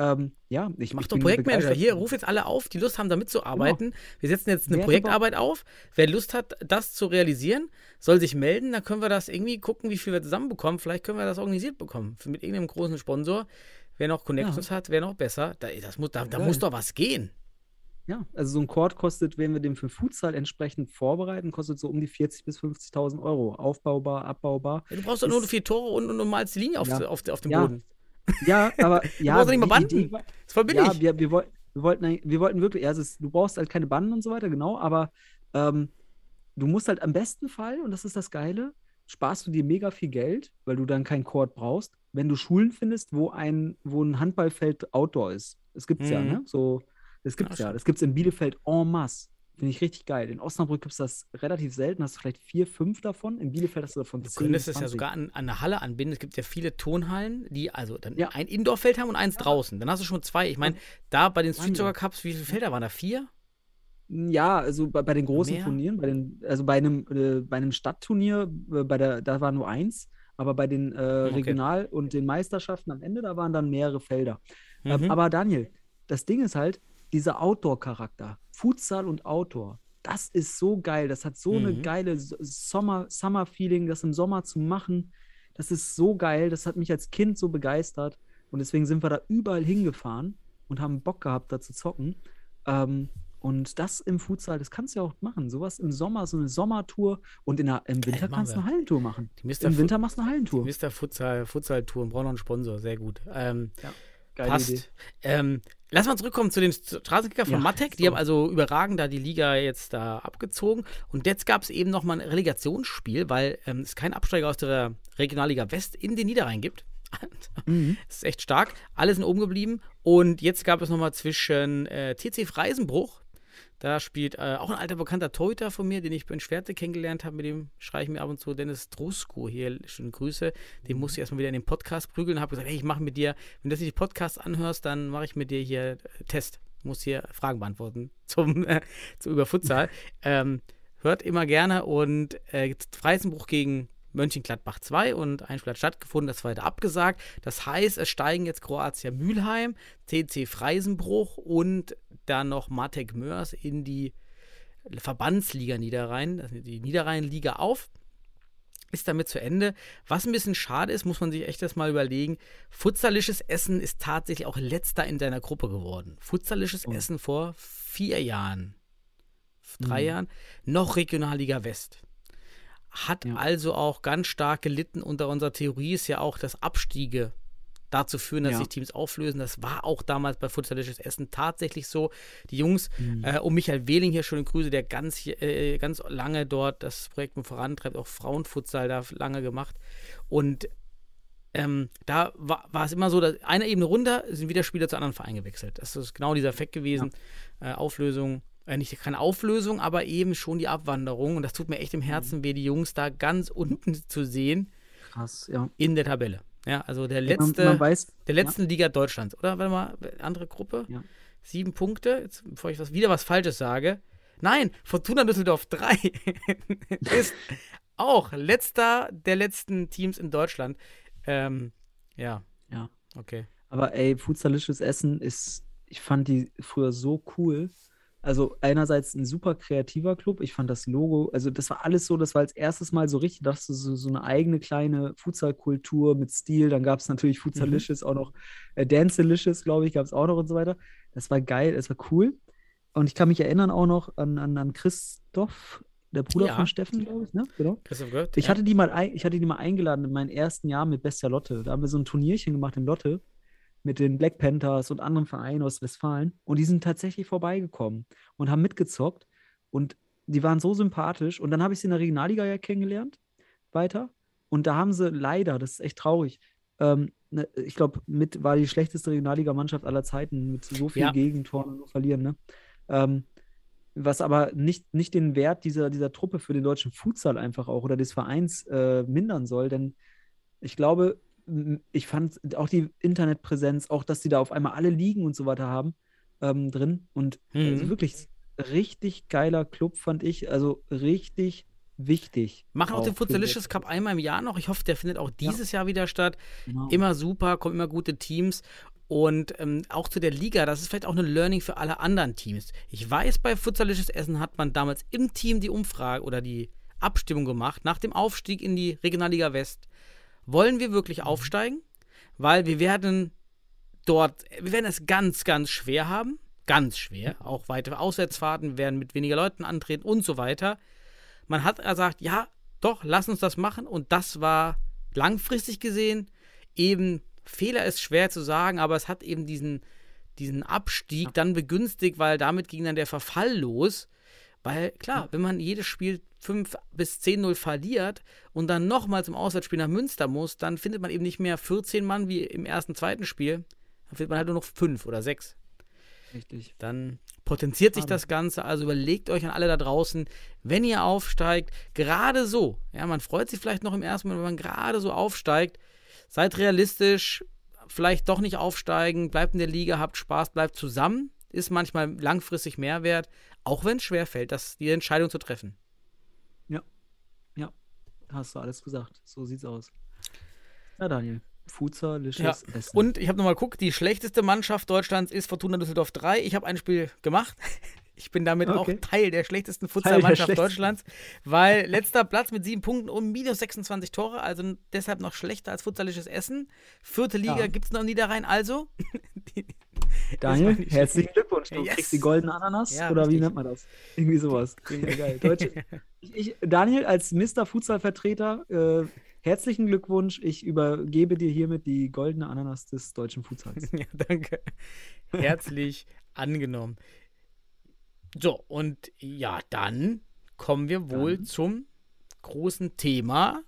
Ähm, ja, ich Mach ich doch Projektmanager. Hier, ruf jetzt alle auf, die Lust haben, da mitzuarbeiten. Wir setzen jetzt eine Wäre Projektarbeit auf. Wer Lust hat, das zu realisieren, soll sich melden. Dann können wir das irgendwie gucken, wie viel wir zusammenbekommen. Vielleicht können wir das organisiert bekommen. Mit irgendeinem großen Sponsor. Wer noch Connections hat, wäre noch besser. Da, das muss, da, da muss doch was gehen. Ja, also so ein Court kostet, wenn wir den für Futsal entsprechend vorbereiten, kostet so um die 40.000 bis 50.000 Euro. Aufbaubar, abbaubar. Ja, Du brauchst doch nur vier Tore und, und, und malst die Linie auf, Ja. auf, auf dem Ja, Boden. Ja, aber ja, brauchst doch nicht mal Banden. Idee ist voll billig. Ja, wir, wir, wollten, wir, wollten, wir wollten wirklich, ja, es du brauchst halt keine Banden und so weiter, genau, aber ähm, du musst halt am besten Fall, und das ist das Geile, sparst du dir mega viel Geld, weil du dann keinen Court brauchst, wenn du Schulen findest, wo ein, wo ein Handballfeld Outdoor ist. Das gibt's ja, Mhm. ne? So, das gibt's Ja, ja. stimmt. Das gibt's in Bielefeld en masse. Finde ich richtig geil. In Osnabrück gibt es das relativ selten, hast du vielleicht vier, fünf davon. In Bielefeld hast du davon Du zehn. könntest es ja 20. sogar an, an eine Halle anbinden. Es gibt ja viele Turnhallen, die also dann Ja. ein Indoorfeld haben und eins draußen. Dann hast du schon zwei. Ich meine, da bei den Street Wahnsinn. Soccer Cups, wie viele Felder waren da? Vier? Ja, also bei, bei den großen Mehr? Turnieren, bei den, also bei einem, äh, bei einem Stadtturnier, äh, bei der, da war nur eins, aber bei den äh, Okay. Regional- und den Meisterschaften am Ende, da waren dann mehrere Felder. Mhm. Ähm, aber Daniel, das Ding ist halt, dieser Outdoor-Charakter, Futsal und Outdoor, das ist so geil. Das hat so eine Mhm. geile S- Sommer, Summer-Feeling, das im Sommer zu machen. Das ist so geil. Das hat mich als Kind so begeistert. Und deswegen sind wir da überall hingefahren und haben Bock gehabt, da zu zocken. Ähm, und das im Futsal, das kannst du ja auch machen. Sowas im Sommer, so eine Sommertour. Und in der, im Winter kannst du eine Hallentour machen. Im Fu- Winter machst du eine Hallentour. Die Mr. Futsal, Futsal-Tour brauchen noch einen Sponsor. Sehr gut. Ähm, Geile passt. Idee. Ähm, lass mal zurückkommen zu den Straßenkicker von Ja, Matek. Die so. haben also überragend da die Liga jetzt da abgezogen. Und jetzt gab es eben nochmal ein Relegationsspiel, weil ähm, es keinen Absteiger aus der Regionalliga West in den Niederrhein gibt. Mhm. Das ist echt stark. Alle sind oben geblieben. Und jetzt gab es nochmal zwischen äh, TC Freisenbruch. Da spielt äh, auch ein alter bekannter Torhüter von mir, den ich in Schwerte kennengelernt habe. Mit dem schreibe ich mir ab und zu Dennis Drusko hier. Schöne Grüße. Den musste ich erstmal wieder in den Podcast prügeln habe gesagt: Hey, ich mache mit dir, wenn du die Podcasts anhörst, dann mache ich mit dir hier äh, Test. Du musst hier Fragen beantworten zum, äh, zum über Futsal. ähm, hört immer gerne. Und äh, Freisenbruch gegen Mönchengladbach 2 und ein Spiel hat stattgefunden, das zweite abgesagt. Das heißt, es steigen jetzt Kroatia Mülheim, TC Freisenbruch und dann noch Matek Mörs in die Verbandsliga Niederrhein, also die Niederrhein-Liga auf. Ist damit zu Ende. Was ein bisschen schade ist, muss man sich echt erstmal überlegen. Futsalisches Essen ist tatsächlich auch letzter in seiner Gruppe geworden. Futsalisches Oh. Essen vor vier Jahren, drei Mhm. Jahren, noch Regionalliga West hat Ja. also auch ganz stark gelitten. Unter unserer Theorie ist ja auch, dass Abstiege dazu führen, dass Ja. sich Teams auflösen. Das war auch damals bei Futsalisches Essen tatsächlich so. Die Jungs Mhm. äh, um Michael Wehling hier schöne Grüße, der ganz, äh, ganz lange dort das Projekt mit vorantreibt, auch Frauenfutsal da lange gemacht. Und ähm, da war, war es immer so, dass eine Ebene runter sind wieder Spieler zu anderen Vereinen gewechselt. Das ist genau dieser Effekt gewesen. Äh, Auflösung, nicht keine Auflösung, aber eben schon die Abwanderung. Und das tut mir echt im Herzen weh, die Jungs da ganz unten zu sehen Krass, ja. in der Tabelle. Ja, also der Man, letzte, man weiß, der letzten Liga Deutschlands, oder? Warte mal, andere Gruppe. Ja. Sieben Punkte. Jetzt, bevor ich was, wieder was Falsches sage. Nein, Fortuna Düsseldorf 3 ist auch letzter der letzten Teams in Deutschland. Ähm, ja. Ja. Okay. Aber ey, futsalisches Essen ist, ich fand die früher so cool. Also einerseits ein super kreativer Club. Ich fand das Logo, also das war alles so, das war als erstes Mal so richtig, dass du so, so eine eigene kleine Futsalkultur mit Stil. Dann gab es natürlich Futsalicious, auch noch äh, Dancelicious, glaube ich, gab es auch noch und so weiter. Das war geil, das war cool. Und ich kann mich erinnern auch noch an, an, an Christoph, der Bruder Ja. von Steffen, glaube ich, ne? Genau. Christoph Gött. Ich ja. hatte die mal, ein, ich hatte die mal eingeladen in meinem ersten Jahr mit Bestia Lotte. Da haben wir so ein Turnierchen gemacht in Lotte mit den Black Panthers und anderen Vereinen aus Westfalen. Und die sind tatsächlich vorbeigekommen und haben mitgezockt. Und die waren so sympathisch. Und dann habe ich sie in der Regionalliga ja kennengelernt, weiter. Und da haben sie leider, das ist echt traurig, ähm, ne, ich glaube, mit war die schlechteste Regionalliga-Mannschaft aller Zeiten mit so viel Ja. Gegentoren und nur verlieren. Ne? Ähm, was aber nicht, nicht den Wert dieser, dieser Truppe für den deutschen Futsal einfach auch oder des Vereins äh, mindern soll, denn ich glaube, ich fand auch die Internetpräsenz, auch dass die da auf einmal alle Ligen und so weiter haben ähm, drin und also Mhm. wirklich richtig geiler Club fand ich, also richtig wichtig. Machen auch den Futsalicious Cup einmal im Jahr noch. Ich hoffe, der findet auch Ja. dieses Jahr wieder statt. Genau. Immer super, kommen immer gute Teams. Und ähm, auch zu der Liga, das ist vielleicht auch ein Learning für alle anderen Teams. Ich weiß, bei Futsalisches Essen hat man damals im Team die Umfrage oder die Abstimmung gemacht nach dem Aufstieg in die Regionalliga West. Wollen wir wirklich aufsteigen? Weil wir werden dort, wir werden es ganz, ganz schwer haben. Ganz schwer. Auch weitere Auswärtsfahrten werden mit weniger Leuten antreten und so weiter. Man hat gesagt, ja, doch, lass uns das machen. Und das war langfristig gesehen eben, Fehler ist schwer zu sagen, aber es hat eben diesen, diesen Abstieg dann begünstigt, weil damit ging dann der Verfall los. Weil klar, wenn man jedes Spiel 5 bis 10-0 verliert und dann nochmal zum Auswärtsspiel nach Münster muss, dann findet man eben nicht mehr 14 Mann wie im ersten, zweiten Spiel. Dann findet man halt nur noch 5 oder 6 Richtig. dann potenziert sich das Ganze. Also überlegt euch an alle da draußen, wenn ihr aufsteigt, gerade so, ja, man freut sich vielleicht noch im ersten Moment, wenn man gerade so aufsteigt, seid realistisch, vielleicht doch nicht aufsteigen, bleibt in der Liga, habt Spaß, bleibt zusammen, ist manchmal langfristig mehr wert, auch wenn es schwerfällt, das, die Entscheidung zu treffen. Hast du alles gesagt. So sieht's aus. Ja, Daniel. Ja, Futsalisches Essen. und ich habe nochmal geguckt, die schlechteste Mannschaft Deutschlands ist Fortuna Düsseldorf 3. Ich habe ein Spiel gemacht. Ich bin damit Okay. auch Teil der schlechtesten Futsalmannschaft. Deutschlands, weil letzter Platz mit sieben Punkten und minus 26 Tore, also deshalb noch schlechter als futsalisches Essen. Vierte Liga Ja. gibt es noch in Niederrhein, also. Die- Daniel, herzlichen Glückwunsch. Du Yes. kriegst die goldene Ananas Ja, oder wie richtig. nennt man das? Irgendwie sowas. Deutsche, ich, ich, Daniel, als Mr. Futsal-Vertreter, äh, herzlichen Glückwunsch. Ich übergebe dir hiermit die goldene Ananas des deutschen Futsals. Ja, danke. Herzlich angenommen. So, und ja, dann kommen wir wohl Dann. zum großen Thema.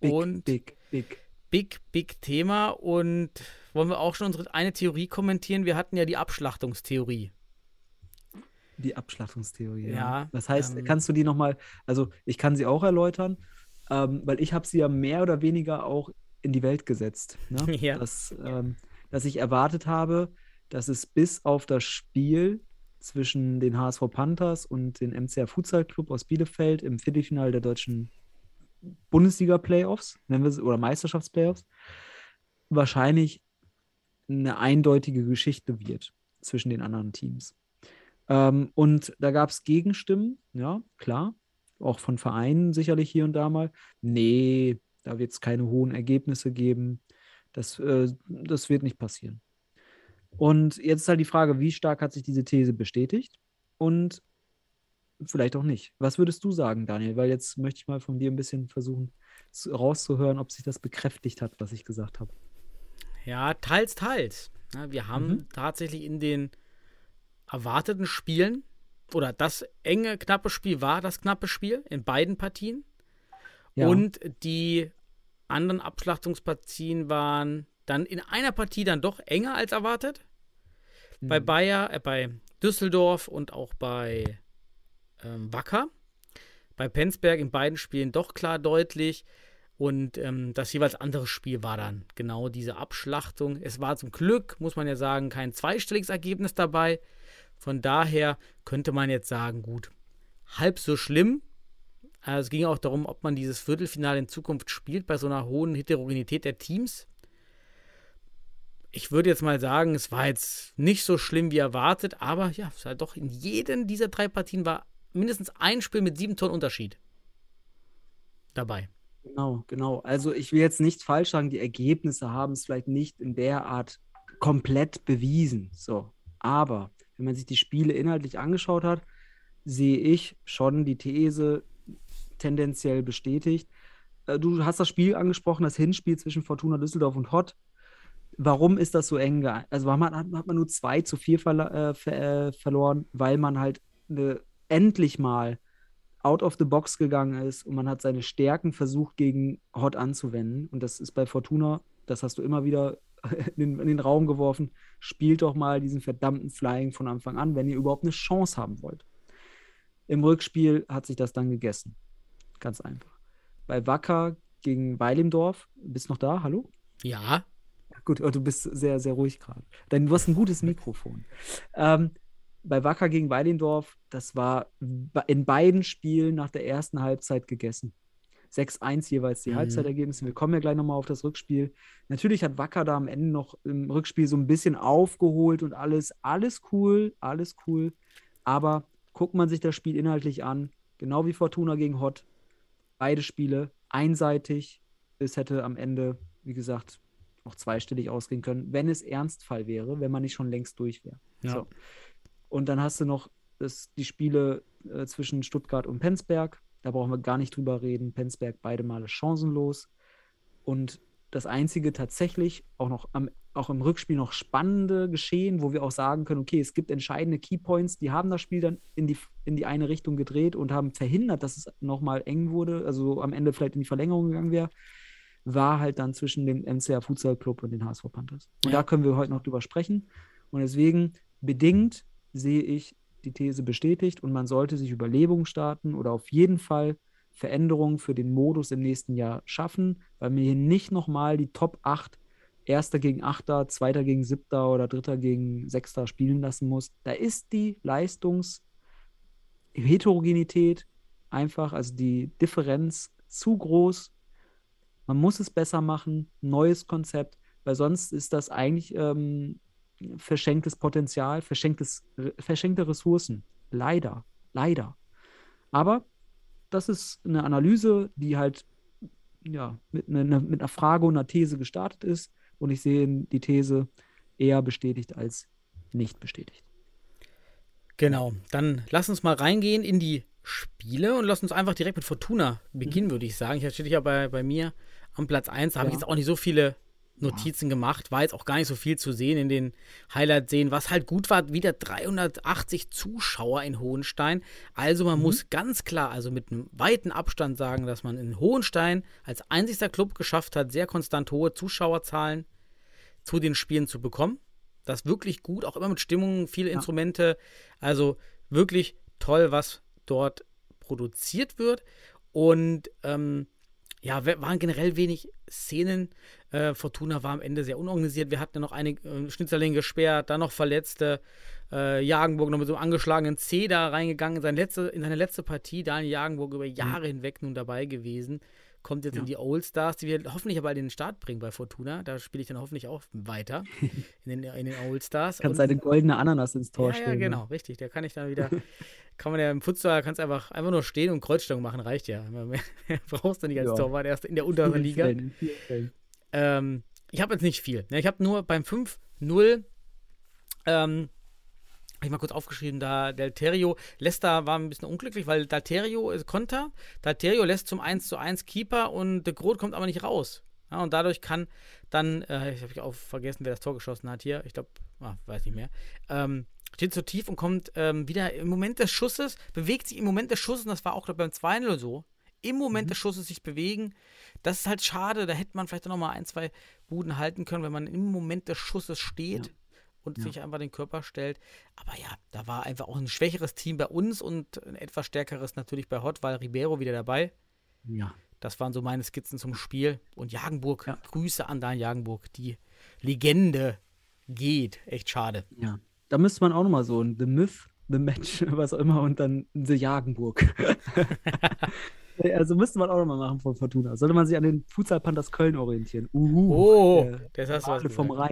Big, Und- big, big. big, big Thema und wollen wir auch schon unsere eine Theorie kommentieren? Wir hatten ja die Abschlachtungstheorie. Die Abschlachtungstheorie. Ja. Ja, Das heißt, ähm, kannst du die nochmal, also ich kann sie auch erläutern, ähm, weil ich habe sie ja mehr oder weniger auch in die Welt gesetzt. Ne? Ja. Dass, ähm, dass ich erwartet habe, dass es bis auf das Spiel zwischen den HSV Panthers und den MCR Futsal Club aus Bielefeld im Viertelfinale der deutschen Bundesliga-Playoffs, nennen wir es, oder Meisterschaftsplayoffs, wahrscheinlich eine eindeutige Geschichte wird zwischen den anderen Teams. Ähm, und da gab es Gegenstimmen, ja, klar, auch von Vereinen sicherlich hier und da mal. Nee, da wird es keine hohen Ergebnisse geben. Das, äh, das wird nicht passieren. Und jetzt ist halt die Frage, wie stark hat sich diese These bestätigt und vielleicht auch nicht. Was würdest du sagen, Daniel? Weil jetzt möchte ich mal von dir ein bisschen versuchen zu, rauszuhören, ob sich das bekräftigt hat, was ich gesagt habe. Ja, teils, teils. Ja, wir haben Mhm. tatsächlich in den erwarteten Spielen, oder das enge, knappe Spiel war das knappe Spiel in beiden Partien. Ja. Und die anderen Abschlachtungspartien waren dann in einer Partie dann doch enger als erwartet. Bei Mhm. Bayer, äh, bei Düsseldorf und auch bei ähm, Wacker. Bei Penzberg in beiden Spielen doch klar deutlich. Und ähm, das jeweils andere Spiel war dann genau diese Abschlachtung. Es war zum Glück, muss man ja sagen, kein zweistelliges Ergebnis dabei. Von daher könnte man jetzt sagen, gut, halb so schlimm. Äh, Es ging auch darum, ob man dieses Viertelfinale in Zukunft spielt bei so einer hohen Heterogenität der Teams. Ich würde jetzt mal sagen, es war jetzt nicht so schlimm wie erwartet, aber ja, es war doch in jedem dieser drei Partien war mindestens ein Spiel mit sieben Toren Unterschied dabei. Genau, genau. Also ich will jetzt nicht falsch sagen, die Ergebnisse haben es vielleicht nicht in der Art komplett bewiesen. So. Aber wenn man sich die Spiele inhaltlich angeschaut hat, sehe ich schon die These tendenziell bestätigt. Äh, Du hast das Spiel angesprochen, das Hinspiel zwischen Fortuna Düsseldorf und Hott. Warum ist das so eng? Also warum hat, hat man nur 2 zu 4 verla- äh, ver äh, verloren, weil man halt eine, endlich mal out of the box gegangen ist und man hat seine Stärken versucht gegen Hot anzuwenden. Und das ist bei Fortuna, das hast du immer wieder in den, in den Raum geworfen, spielt doch mal diesen verdammten Flying von Anfang an, wenn ihr überhaupt eine Chance haben wollt. Im Rückspiel hat sich das dann gegessen. Ganz einfach. Bei Wacker gegen Weilimdorf, bist noch da? Hallo? Ja, Gut, du bist sehr, sehr ruhig gerade. Denn du hast ein gutes Mikrofon. Ähm, bei Wacker gegen Weilendorf, das war in beiden Spielen nach der ersten Halbzeit gegessen. 6-1 jeweils die Mhm. Halbzeitergebnisse. Wir kommen ja gleich nochmal auf das Rückspiel. Natürlich hat Wacker da am Ende noch im Rückspiel so ein bisschen aufgeholt und alles. Alles cool, alles cool. Aber guckt man sich das Spiel inhaltlich an, genau wie Fortuna gegen Hott, beide Spiele einseitig. Es hätte am Ende, wie gesagt, auch zweistellig ausgehen können, wenn es Ernstfall wäre, wenn man nicht schon längst durch wäre. Ja. So. Und dann hast du noch das, die Spiele äh, zwischen Stuttgart und Penzberg. Da brauchen wir gar nicht drüber reden. Penzberg beide Male chancenlos. Und das einzige tatsächlich auch noch am, auch im Rückspiel noch spannende Geschehen, wo wir auch sagen können, okay, es gibt entscheidende Keypoints, die haben das Spiel dann in die, in die eine Richtung gedreht und haben verhindert, dass es nochmal eng wurde, also am Ende vielleicht in die Verlängerung gegangen wäre, war halt dann zwischen dem MCR Futsal Club und den HSV Panthers. Und Ja. da können wir heute noch drüber sprechen. Und deswegen bedingt sehe ich die These bestätigt und man sollte sich Überlegungen starten oder auf jeden Fall Veränderungen für den Modus im nächsten Jahr schaffen, weil mir hier nicht nochmal die Top 8 Erster gegen Achter, Zweiter gegen Siebter oder Dritter gegen Sechster spielen lassen muss. Da ist die Leistungsheterogenität einfach, also die Differenz zu groß. Man muss es besser machen, neues Konzept, weil sonst ist das eigentlich ähm, verschenktes Potenzial, verschenktes, verschenkte Ressourcen. Leider, leider. Aber das ist eine Analyse, die halt ja, mit, ne, mit einer Frage und einer These gestartet ist. Und ich sehe die These eher bestätigt als nicht bestätigt. Genau, dann lass uns mal reingehen in die Spiele und lass uns einfach direkt mit Fortuna beginnen, würde ich sagen. Hier steht ja bei, bei mir am Platz 1, da habe ich Ja. jetzt auch nicht so viele Notizen gemacht. War jetzt auch gar nicht so viel zu sehen in den Highlights sehen. Was halt gut war, wieder 380 Zuschauer in Hohenstein. Also man muss ganz klar, also mit einem weiten Abstand sagen, dass man in Hohenstein als einzigster Club geschafft hat, sehr konstant hohe Zuschauerzahlen zu den Spielen zu bekommen. Das wirklich gut, auch immer mit Stimmung, viele Instrumente. Also wirklich toll, was dort produziert wird. Und ähm, ja, waren generell wenig Szenen. Äh, Fortuna war am Ende sehr unorganisiert. Wir hatten ja noch einige äh, Schnitzerling gesperrt, dann noch Verletzte. Äh, Jagenburg noch mit so einem angeschlagenen C da reingegangen in seine letzte, in seine letzte Partie. Daniel Jagenburg über Jahre hinweg nun dabei gewesen. Kommt jetzt in die Old Stars, die wir hoffentlich aber in den Start bringen bei Fortuna. Da spiele ich dann hoffentlich auch weiter in den, in den Old Stars. Kannst seine goldene Ananas ins Tor ja, stellen. ja, ne? genau, richtig. Der kann ich dann wieder, kann man ja im Futsal, kannst einfach, einfach nur stehen und Kreuzstellung machen, reicht ja. Mehr, mehr brauchst du nicht als Ja. Torwart, erst in der unteren Liga. Ähm, ich habe jetzt nicht viel. Ne? Ich habe nur beim 5-0, ähm, ich mal kurz aufgeschrieben, da Delterio, Leicester war ein bisschen unglücklich, weil Dalterio ist Konter, Dalterio lässt zum 1 zu 1 Keeper und De Groot kommt aber nicht raus. Ja, und dadurch kann dann, äh, ich habe auch vergessen, wer das Tor geschossen hat hier, ich glaube, ah, weiß nicht mehr, ähm, steht so tief und kommt ähm, wieder im Moment des Schusses, bewegt sich im Moment des Schusses, und das war auch glaub, beim 2-0 so, im Moment des Schusses sich bewegen. Das ist halt schade, da hätte man vielleicht noch mal ein, zwei Buden halten können, wenn man im Moment des Schusses steht und sich einfach den Körper stellt. Aber ja, da war einfach auch ein schwächeres Team bei uns und ein etwas stärkeres natürlich bei Hot, weil Ribeiro wieder dabei. Ja. Das waren so meine Skizzen zum Spiel. Und Jagenburg, Ja. Grüße an Dan Jagenburg. Die Legende geht. Echt schade. Ja. Da müsste man auch nochmal so ein The Myth, The Match, was auch immer, und dann The Jagenburg. also müsste man auch nochmal machen von Fortuna. Sollte man sich an den Futsal Panthers Köln orientieren. Uhu. Oh, der- das hast du was vom gesagt.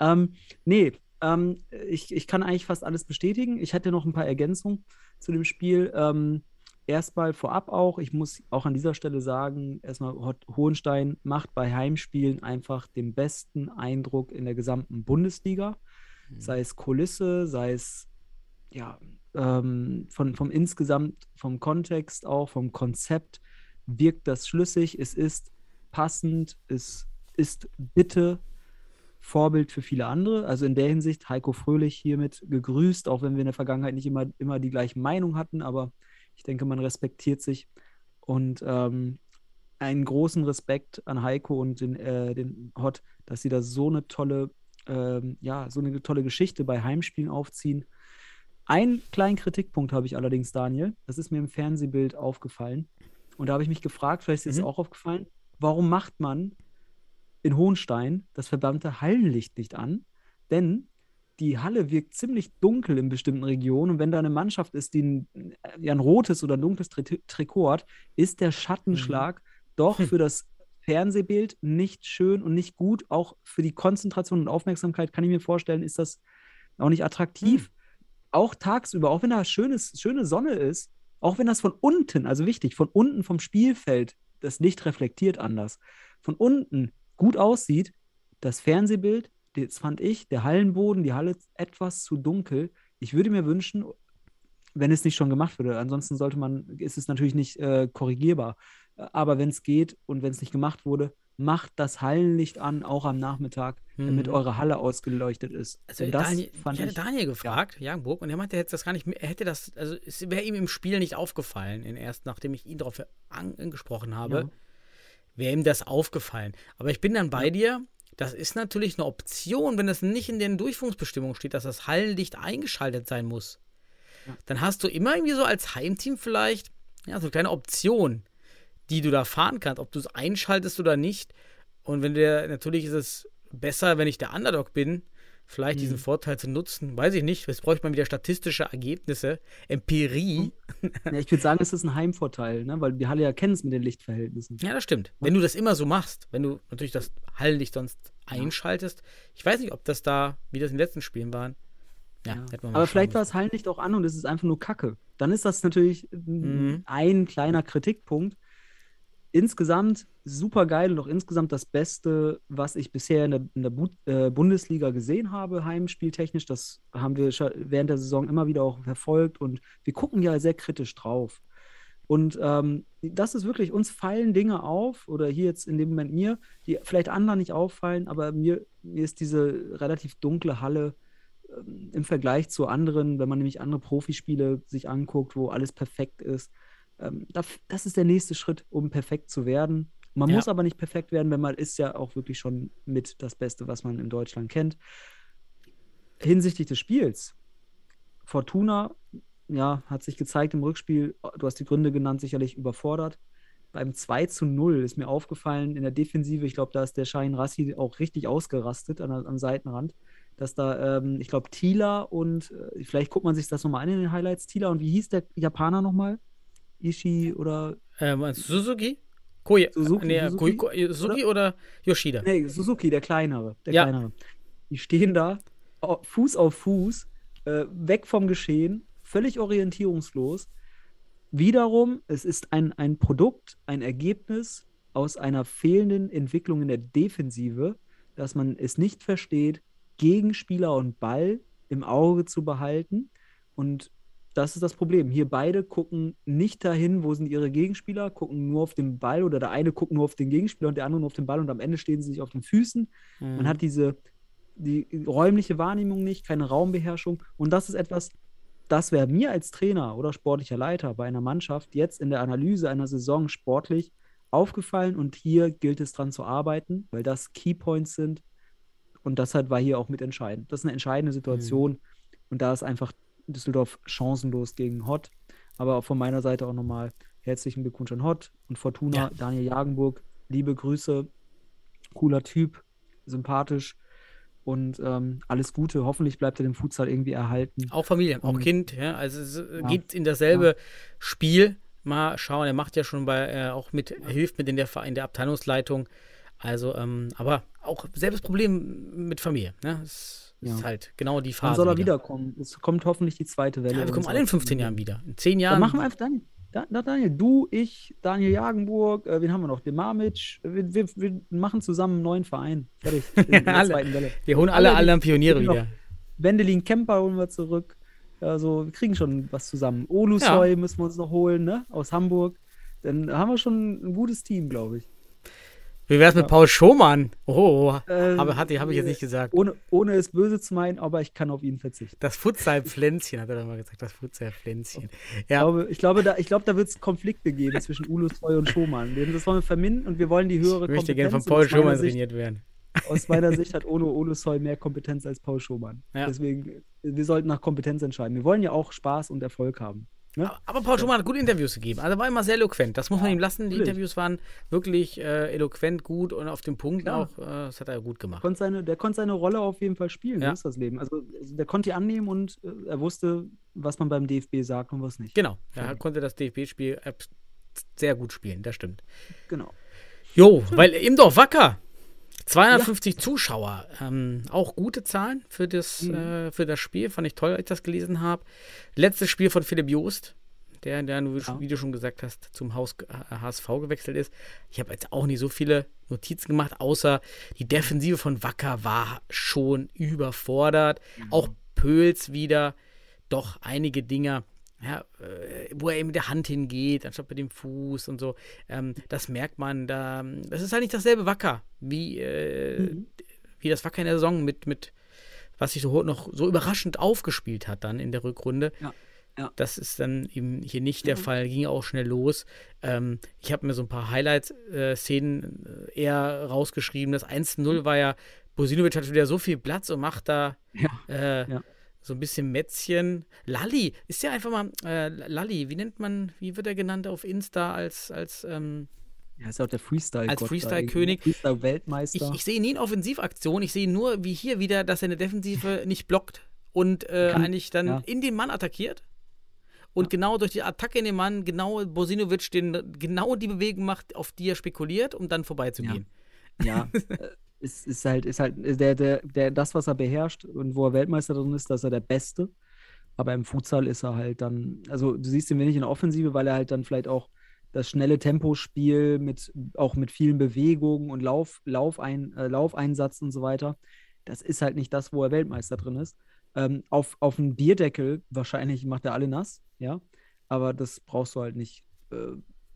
Ähm, nee, ähm, ich, ich kann eigentlich fast alles bestätigen. Ich hätte noch ein paar Ergänzungen zu dem Spiel. Ähm, erstmal vorab auch, ich muss auch an dieser Stelle sagen, erstmal Hohenstein macht bei Heimspielen einfach den besten Eindruck in der gesamten Bundesliga. Sei es Kulisse, sei es ja, ähm, von, vom insgesamt, vom Kontext auch, vom Konzept wirkt das schlüssig, es ist passend, es ist bitte Vorbild für viele andere. Also in der Hinsicht Heiko Fröhlich hiermit gegrüßt, auch wenn wir in der Vergangenheit nicht immer, immer die gleiche Meinung hatten, aber ich denke, man respektiert sich. Und ähm, einen großen Respekt an Heiko und den, äh, den Hot, dass sie da so eine tolle, ähm, ja, so eine tolle Geschichte bei Heimspielen aufziehen. Einen kleinen Kritikpunkt habe ich allerdings, Daniel. Das ist mir im Fernsehbild aufgefallen. Und da habe ich mich gefragt, vielleicht ist es Mhm. auch aufgefallen, warum macht man in Hohenstein das verdammte Hallenlicht nicht an? Denn die Halle wirkt ziemlich dunkel in bestimmten Regionen. Und wenn da eine Mannschaft ist, die ein, ja, ein rotes oder ein dunkles Tri Trikot hat, ist der Schattenschlag doch für das Fernsehbild nicht schön und nicht gut. Auch für die Konzentration und Aufmerksamkeit kann ich mir vorstellen, ist das auch nicht attraktiv. Auch tagsüber, auch wenn da schönes, schöne Sonne ist, auch wenn das von unten, also wichtig, von unten vom Spielfeld das Licht reflektiert anders, von unten gut aussieht, das Fernsehbild, das fand ich, der Hallenboden, die Halle etwas zu dunkel. Ich würde mir wünschen, wenn es nicht schon gemacht würde, ansonsten sollte man, ist es natürlich nicht äh, korrigierbar. Aber wenn es geht und wenn es nicht gemacht wurde, macht das Hallenlicht an, auch am Nachmittag, damit Mhm. eure Halle ausgeleuchtet ist. Also das Daniel, fand ich hatte ich, Daniel gefragt, Jagenburg, und er meinte, er hätte das gar nicht, er hätte das, also es wäre ihm im Spiel nicht aufgefallen, erst nachdem ich ihn darauf an- angesprochen habe, Ja. Wäre ihm das aufgefallen. Aber ich bin dann bei dir, das ist natürlich eine Option, wenn es nicht in den Durchführungsbestimmungen steht, dass das Hallenlicht eingeschaltet sein muss. Dann hast du immer irgendwie so als Heimteam vielleicht, ja, so eine kleine Option, die du da fahren kannst, ob du es einschaltest oder nicht. Und wenn der, natürlich ist es besser, wenn ich der Underdog bin, vielleicht Mhm. diesen Vorteil zu nutzen, weiß ich nicht. Jetzt bräuchte man wieder statistische Ergebnisse, Empirie. ja, ich würde sagen, es ist ein Heimvorteil, ne? weil die Halle ja kennt es mit den Lichtverhältnissen. Ja, das stimmt. Wenn du das immer so machst, wenn du natürlich das Hallenlicht sonst einschaltest, ich weiß nicht, ob das da, wie das in den letzten Spielen waren. Ja, Ja. hätte man mal Aber vielleicht war das Hallenlicht auch an und es ist einfach nur Kacke. Dann ist das natürlich Mhm. ein kleiner Kritikpunkt. Insgesamt super geil und auch insgesamt das Beste, was ich bisher in der, in der Bu äh, Bundesliga gesehen habe, heimspieltechnisch. Das haben wir während der Saison immer wieder auch verfolgt und wir gucken ja sehr kritisch drauf. Und ähm, das ist wirklich, uns fallen Dinge auf, oder hier jetzt in dem Moment mir, die vielleicht anderen nicht auffallen, aber mir, mir ist diese relativ dunkle Halle ähm, im Vergleich zu anderen, wenn man nämlich andere Profispiele sich anguckt, wo alles perfekt ist, ähm, das ist der nächste Schritt, um perfekt zu werden. Man Ja. muss aber nicht perfekt werden, wenn man ist ja auch wirklich schon mit das Beste, was man in Deutschland kennt. Hinsichtlich des Spiels, Fortuna, ja, hat sich gezeigt im Rückspiel, du hast die Gründe genannt, sicherlich überfordert. Beim 2 zu 0 ist mir aufgefallen in der Defensive, ich glaube, da ist der Schein Rassi auch richtig ausgerastet an, am Seitenrand, dass da, ähm, ich glaube, Thieler und äh, vielleicht guckt man sich das nochmal an in den Highlights, Thieler und wie hieß der Japaner nochmal? Ishii oder Ähm, Suzuki? Koya, Suzuki, nee, Suzuki, Koi- Koi- Suzuki oder Yoshida? Nee, Suzuki, der kleinere. Der Ja. kleinere. Die stehen da, Fuß auf Fuß, äh, weg vom Geschehen, völlig orientierungslos. Wiederum, es ist ein, ein Produkt, ein Ergebnis aus einer fehlenden Entwicklung in der Defensive, dass man es nicht versteht, Gegenspieler und Ball im Auge zu behalten. Und das ist das Problem. Hier beide gucken nicht dahin, wo sind ihre Gegenspieler, gucken nur auf den Ball oder der eine guckt nur auf den Gegenspieler und der andere nur auf den Ball und am Ende stehen sie sich auf den Füßen. Mhm. Man hat diese die räumliche Wahrnehmung nicht, keine Raumbeherrschung. Und das ist etwas, das wäre mir als Trainer oder sportlicher Leiter bei einer Mannschaft jetzt in der Analyse einer Saison sportlich aufgefallen. Und hier gilt es dran zu arbeiten, weil das Keypoints sind. Und deshalb war hier auch mit entscheidend. Das ist eine entscheidende Situation. Und da ist einfach Düsseldorf chancenlos gegen Hott. Aber auch von meiner Seite auch nochmal herzlichen Glückwunsch an Hott und Fortuna, Ja. Daniel Jagenburg. Liebe Grüße, cooler Typ, sympathisch und ähm, alles Gute. Hoffentlich bleibt er dem Futsal irgendwie erhalten. Auch Familie, auch Und- Kind, ja, also es äh, Ja. geht in dasselbe Spiel. Mal schauen, er macht ja schon bei, äh, auch mit, hilft mit in der, in der Abteilungsleitung. Also, ähm, aber auch selbes Problem mit Familie. Ne? Es Ja. ist halt genau die Phase. soll er wieder. wiederkommen? Es kommt hoffentlich die zweite Welle. Ja, wir kommen alle in 15 Familie. Jahren wieder. In 10 Dann Jahren. machen wir einfach Daniel. Da, da, Daniel, du, ich, Daniel Jagenburg, äh, wen haben wir noch? Den Mamic. Wir, wir, wir machen zusammen einen neuen Verein. Fertig. In, der zweiten Welle. wir holen alle anderen Pioniere wieder. Wendelin Kemper holen wir zurück. Also, wir kriegen schon was zusammen. Olusoy müssen wir uns noch holen, ne? Aus Hamburg. Dann haben wir schon ein gutes Team, glaube ich. Wie wär's mit Ja. Paul Schomann? Oh, Äh, habe ich jetzt nicht gesagt. Ohne, ohne es böse zu meinen, aber ich kann auf ihn verzichten. Das Futsal-Pflänzchen, hat er doch mal gesagt. Das Futsal-Pflänzchen. Ich Ja, glaube, ich glaube, da, ich glaube, da wird es Konflikte geben zwischen Ulusoy und Schumann. Das wollen wir verminden und wir wollen die höhere ich möchte gerne von Paul Schomann Sicht- trainiert werden. Aus meiner Sicht hat Ono Ulusoy mehr Kompetenz als Paul Schumann. Ja. Deswegen, wir sollten nach Kompetenz entscheiden. Wir wollen ja auch Spaß und Erfolg haben. Ne? Aber Paul Schumann hat gute Interviews gegeben. Also war immer sehr eloquent. Das muss man ihm lassen. Die. Interviews waren wirklich äh, eloquent, gut und auf den Punkt Klar. auch. Äh, das hat er gut gemacht. Konnte seine, der konnte seine Rolle auf jeden Fall spielen. Ja. So ist das Leben. Also, der konnte die annehmen und äh, er wusste, was man beim DFB sagt und was nicht. Genau. Er konnte das DFB-Spiel sehr gut spielen. Das stimmt. Genau. Jo, weil im Dorf Wacker. 250 Zuschauer, ähm, auch gute Zahlen für das, Mhm. äh, für das Spiel, fand ich toll, als ich das gelesen habe. Letztes Spiel von Philipp Joost, der, der wie, Ja. wie du schon gesagt hast, zum Haus, äh, HSV gewechselt ist. Ich habe jetzt auch nicht so viele Notizen gemacht, außer die Defensive von Wacker war schon überfordert. Auch Pöls wieder, doch einige Dinger, ja, äh, wo er eben mit der Hand hingeht, anstatt mit dem Fuß und so. Ähm, das merkt man da. Das ist halt nicht dasselbe Wacker, wie, äh, Mhm. wie das Wacker in der Saison mit, mit was sich so noch so überraschend aufgespielt hat dann in der Rückrunde. Ja, ja. Das ist dann eben hier nicht der Fall, ging auch schnell los. Ähm, ich habe mir so ein paar Highlight-Szenen äh, eher rausgeschrieben. Das 1-0 war ja, Bosinovic hat wieder so viel Platz und macht da Ja. äh, Ja. So ein bisschen Mätzchen. Lalli, ist ja einfach mal, äh, Lalli, wie nennt man, wie wird er genannt auf Insta als, als ähm, Ja, ist ja auch der Freestyle. Als Freestyle-König. ich, Freestyle-Weltmeister. ich sehe nie in Offensivaktion, ich sehe nur, wie hier wieder, dass er eine Defensive nicht blockt und äh, Kann- eigentlich dann ja. in den Mann attackiert. Und genau durch die Attacke in den Mann, genau Bosinovic den, genau die Bewegung macht, auf die er spekuliert, um dann vorbeizugehen. Ja, äh, es ist halt, ist halt der, der, der, das, was er beherrscht und wo er Weltmeister drin ist, das ist er der Beste. Aber im Futsal ist er halt dann, also du siehst ihn wenig in der Offensive, weil er halt dann vielleicht auch das schnelle Tempospiel mit auch mit vielen Bewegungen und Lauf, Laufein, äh, Laufeinsatz und so weiter. Das ist halt nicht das, wo er Weltmeister drin ist. Ähm, auf, auf einen Bierdeckel wahrscheinlich macht er alle nass, ja. Aber das brauchst du halt nicht äh,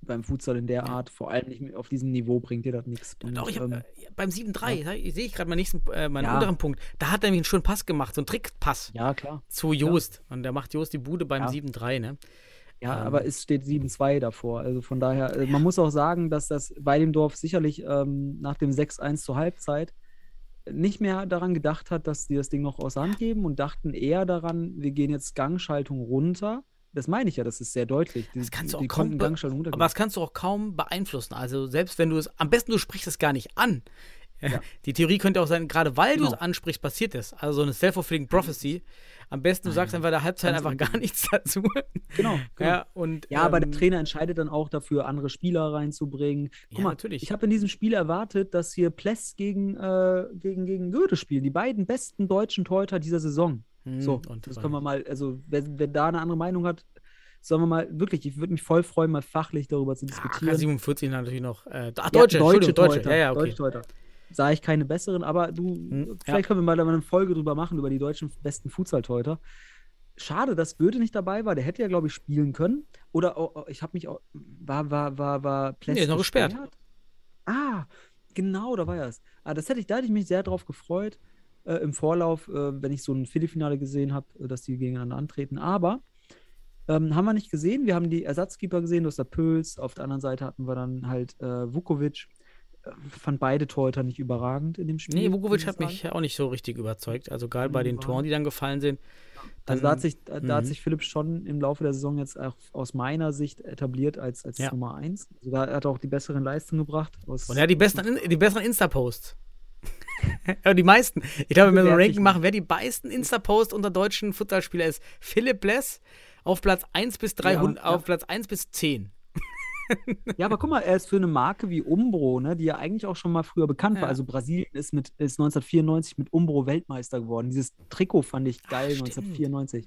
beim Futsal in der Art, vor allem nicht auf diesem Niveau bringt dir das nichts. Doch, ich hab, ähm, äh, beim 7-3, sehe ich gerade meinen nächsten, äh, meinen Ja. unteren Punkt. Da hat er nämlich einen schönen Pass gemacht, so einen Trickpass ja, klar. zu Joost. Und der macht Joost die Bude beim Ja. 7-3, ne? Ja, Ähm. aber es steht 7-2 davor. Also von daher, äh, man muss auch sagen, dass das bei dem Dorf sicherlich ähm, nach dem 6-1 zur Halbzeit nicht mehr daran gedacht hat, dass die das Ding noch aus Hand geben und dachten eher daran, wir gehen jetzt Gangschaltung runter. Das meine ich ja, das ist sehr deutlich. Die, Das kannst du auch kaum be- Gangschaltung runtergehen. Aber das kannst du auch kaum beeinflussen. Also selbst wenn du es, am besten du sprichst es gar nicht an. Die Theorie könnte auch sein, gerade weil du Genau. es ansprichst, passiert es. Also so eine self-fulfilling prophecy. Am besten du sagst einfach der Halbzeit Ganz einfach gar nichts dazu. Genau, genau. Ja, und, Ja, aber der ähm, Trainer entscheidet dann auch dafür, andere Spieler reinzubringen. Guck Ja, mal, natürlich. ich habe in diesem Spiel erwartet, dass hier Pless gegen, äh, gegen, gegen Goethe spielen. Die beiden besten deutschen Torhüter dieser Saison. Hm, So, und das können wir mal, also wer, wer da eine andere Meinung hat, sollen wir mal, wirklich, ich würde mich voll freuen, mal fachlich darüber zu Ah, diskutieren. 47 natürlich noch. Äh, ach, Ja, Deutsche, Deutsche. Torhüter, Ja, ja, okay. Deutsche. Sah ich keine besseren, aber du, Hm, vielleicht ja. können wir mal da eine Folge drüber machen, über die deutschen besten Futsal-Torhüter. Schade, dass Goethe nicht dabei war. Der hätte ja, glaube ich, spielen können. Oder oh, oh, ich habe mich auch. War, war, war, war Pless Nee, noch gesperrt. Ah, genau, da war er es. Ah, das hätte ich, da hätte ich mich sehr drauf gefreut. Äh, Im Vorlauf, äh, wenn ich so ein Viertelfinale gesehen habe, äh, dass die gegeneinander antreten. Aber ähm, haben wir nicht gesehen. Wir haben die Ersatzkeeper gesehen, du hast da Pöls. Auf der anderen Seite hatten wir dann halt äh, Vukovic. Äh, fand beide Torhüter nicht überragend in dem Spiel. Nee, Vukovic hat sagen. mich auch nicht so richtig überzeugt. Also gerade bei den Toren, die dann gefallen sind. Also da hat, sich, da, da hat Mhm. sich Philipp schon im Laufe der Saison jetzt auch aus meiner Sicht etabliert als, als Ja. Nummer 1. Also da hat er auch die besseren Leistungen gebracht. Und er hat die besseren, die besseren Insta-Posts. Ja, die meisten. Ich glaube, wenn wir so ein Ranking machen, wer die meisten Insta-Posts unter deutschen Futsalspieler ist, Philipp Bless auf Platz 1 bis 300, Ja, ja. auf Platz 1 bis 10. Ja, aber guck mal, er ist für eine Marke wie Umbro, ne, die ja eigentlich auch schon mal früher bekannt Ja. war. Also Brasilien ist, mit, ist 1994 mit Umbro Weltmeister geworden. Dieses Trikot fand ich geil, stimmt. 1994.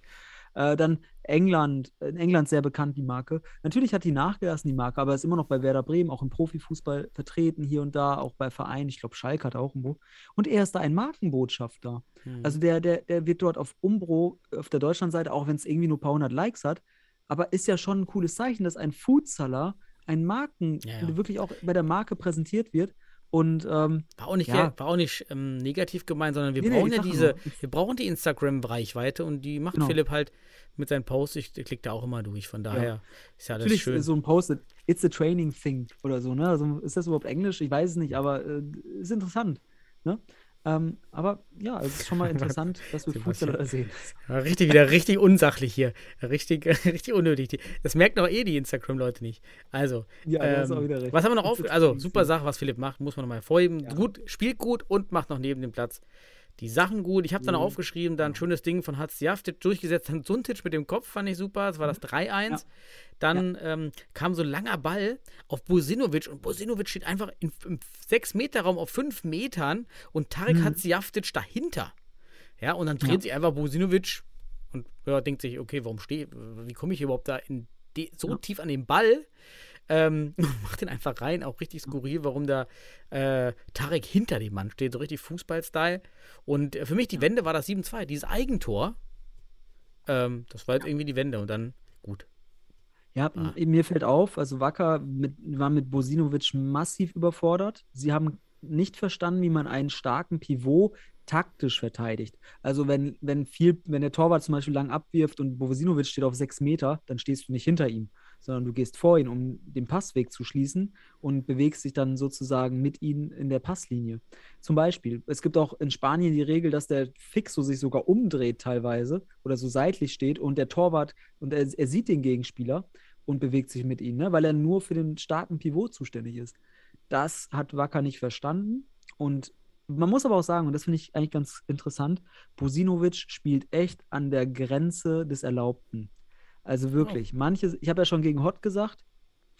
Äh, dann England, in England sehr bekannt, die Marke. Natürlich hat die nachgelassen, die Marke, aber ist immer noch bei Werder Bremen, auch im Profifußball vertreten, hier und da, auch bei Vereinen. Ich glaube, Schalke hat auch Umbro. Und er ist da ein Markenbotschafter. Hm. Also der, der, der wird dort auf Umbro, auf der Deutschlandseite, auch wenn es irgendwie nur ein paar hundert Likes hat, aber ist ja schon ein cooles Zeichen, dass ein Foodseller ein Marken, Ja, ja. wirklich auch bei der Marke präsentiert wird. Und ähm, War auch nicht, Ja. war auch nicht ähm, negativ gemeint, sondern wir Nee, nee, brauchen ich ja diese, nur, wir brauchen die Instagram-Reichweite und die macht Genau. Philipp halt mit seinen Posts. Ich klicke da auch immer durch. Von daher ist ja alles natürlich schön. so ein Post, it's a training thing oder so, ne? Also ist das überhaupt Englisch? Ich weiß es nicht, aber äh, ist interessant. Ne? Ähm, aber ja, es ist schon mal interessant, dass wir. Fußballer sehen. Ja, richtig, wieder richtig unsachlich hier. Richtig, richtig unnötig. Das merken doch eh die Instagram-Leute nicht. Also, Ja, ähm, auch was haben wir noch auf? Also, super. Sache, was Philipp macht, muss man nochmal hervorheben. Ja. Gut, spielt gut und macht noch neben dem Platz die Sachen gut. Ich habe dann Mhm. aufgeschrieben, da ein schönes Ding von Hatzjaftic durchgesetzt. Dann Suntic mit dem Kopf fand ich super. Das war das 3-1. Mhm. Ja. Dann ähm, kam so ein langer Ball auf Bosinovic und Bosinovic steht einfach im, im 6-Meter-Raum auf 5 Metern und Tarek Mhm. Hatzjaftic dahinter. Ja, und dann dreht Ja. sich einfach Bosinovic und ja, denkt sich, okay, warum stehe wie komme ich überhaupt da in so Ja. tief an den Ball? Ähm, macht den einfach rein, auch richtig skurril, warum da äh, Tarek hinter dem Mann steht, so richtig Fußball-Style. Und äh, für mich die Wende war das 7-2, dieses Eigentor. Ähm, das war jetzt irgendwie die Wende und dann gut. Ja, Ah. mir fällt auf, also Wacker mit, war mit Bosinovic massiv überfordert. Sie haben nicht verstanden, wie man einen starken Pivot taktisch verteidigt. Also wenn, wenn viel, wenn der Torwart zum Beispiel lang abwirft und Bosinovic steht auf sechs Meter, dann stehst du nicht hinter ihm, sondern du gehst vor ihn, um den Passweg zu schließen und bewegst dich dann sozusagen mit ihm in der Passlinie. Zum Beispiel, es gibt auch in Spanien die Regel, dass der Fixo sich sogar umdreht teilweise oder so seitlich steht und der Torwart, und er, er sieht den Gegenspieler und bewegt sich mit ihm, ne? weil er nur für den starken Pivot zuständig ist. Das hat Wacker nicht verstanden und man muss aber auch sagen, und das finde ich eigentlich ganz interessant, Bosinovic spielt echt an der Grenze des Erlaubten. Also wirklich, manche, ich habe ja schon gegen Hott gesagt,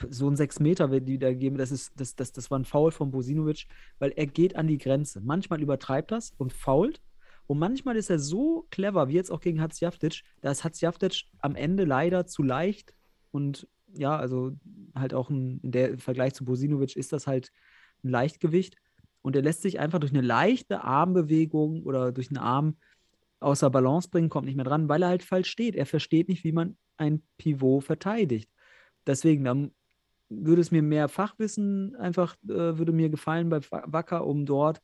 so ein 6 Meter, wenn die da geben, das, ist, das, das, das war ein Foul von Bosinovic, weil er geht an die Grenze. Manchmal übertreibt das und fault. Und manchmal ist er so clever, wie jetzt auch gegen Hatzjaftic, da ist Hatzjaftic am Ende leider zu leicht. Und ja, also halt auch ein, in der im Vergleich zu Bosinovic ist das halt ein Leichtgewicht. Und er lässt sich einfach durch eine leichte Armbewegung oder durch einen Arm außer Balance bringen, kommt nicht mehr dran, weil er halt falsch steht. Er versteht nicht, wie man ein Pivot verteidigt. deswegen, dann würde es mir mehr Fachwissen einfach, äh, würde mir gefallen bei Wa- Wacker, um dort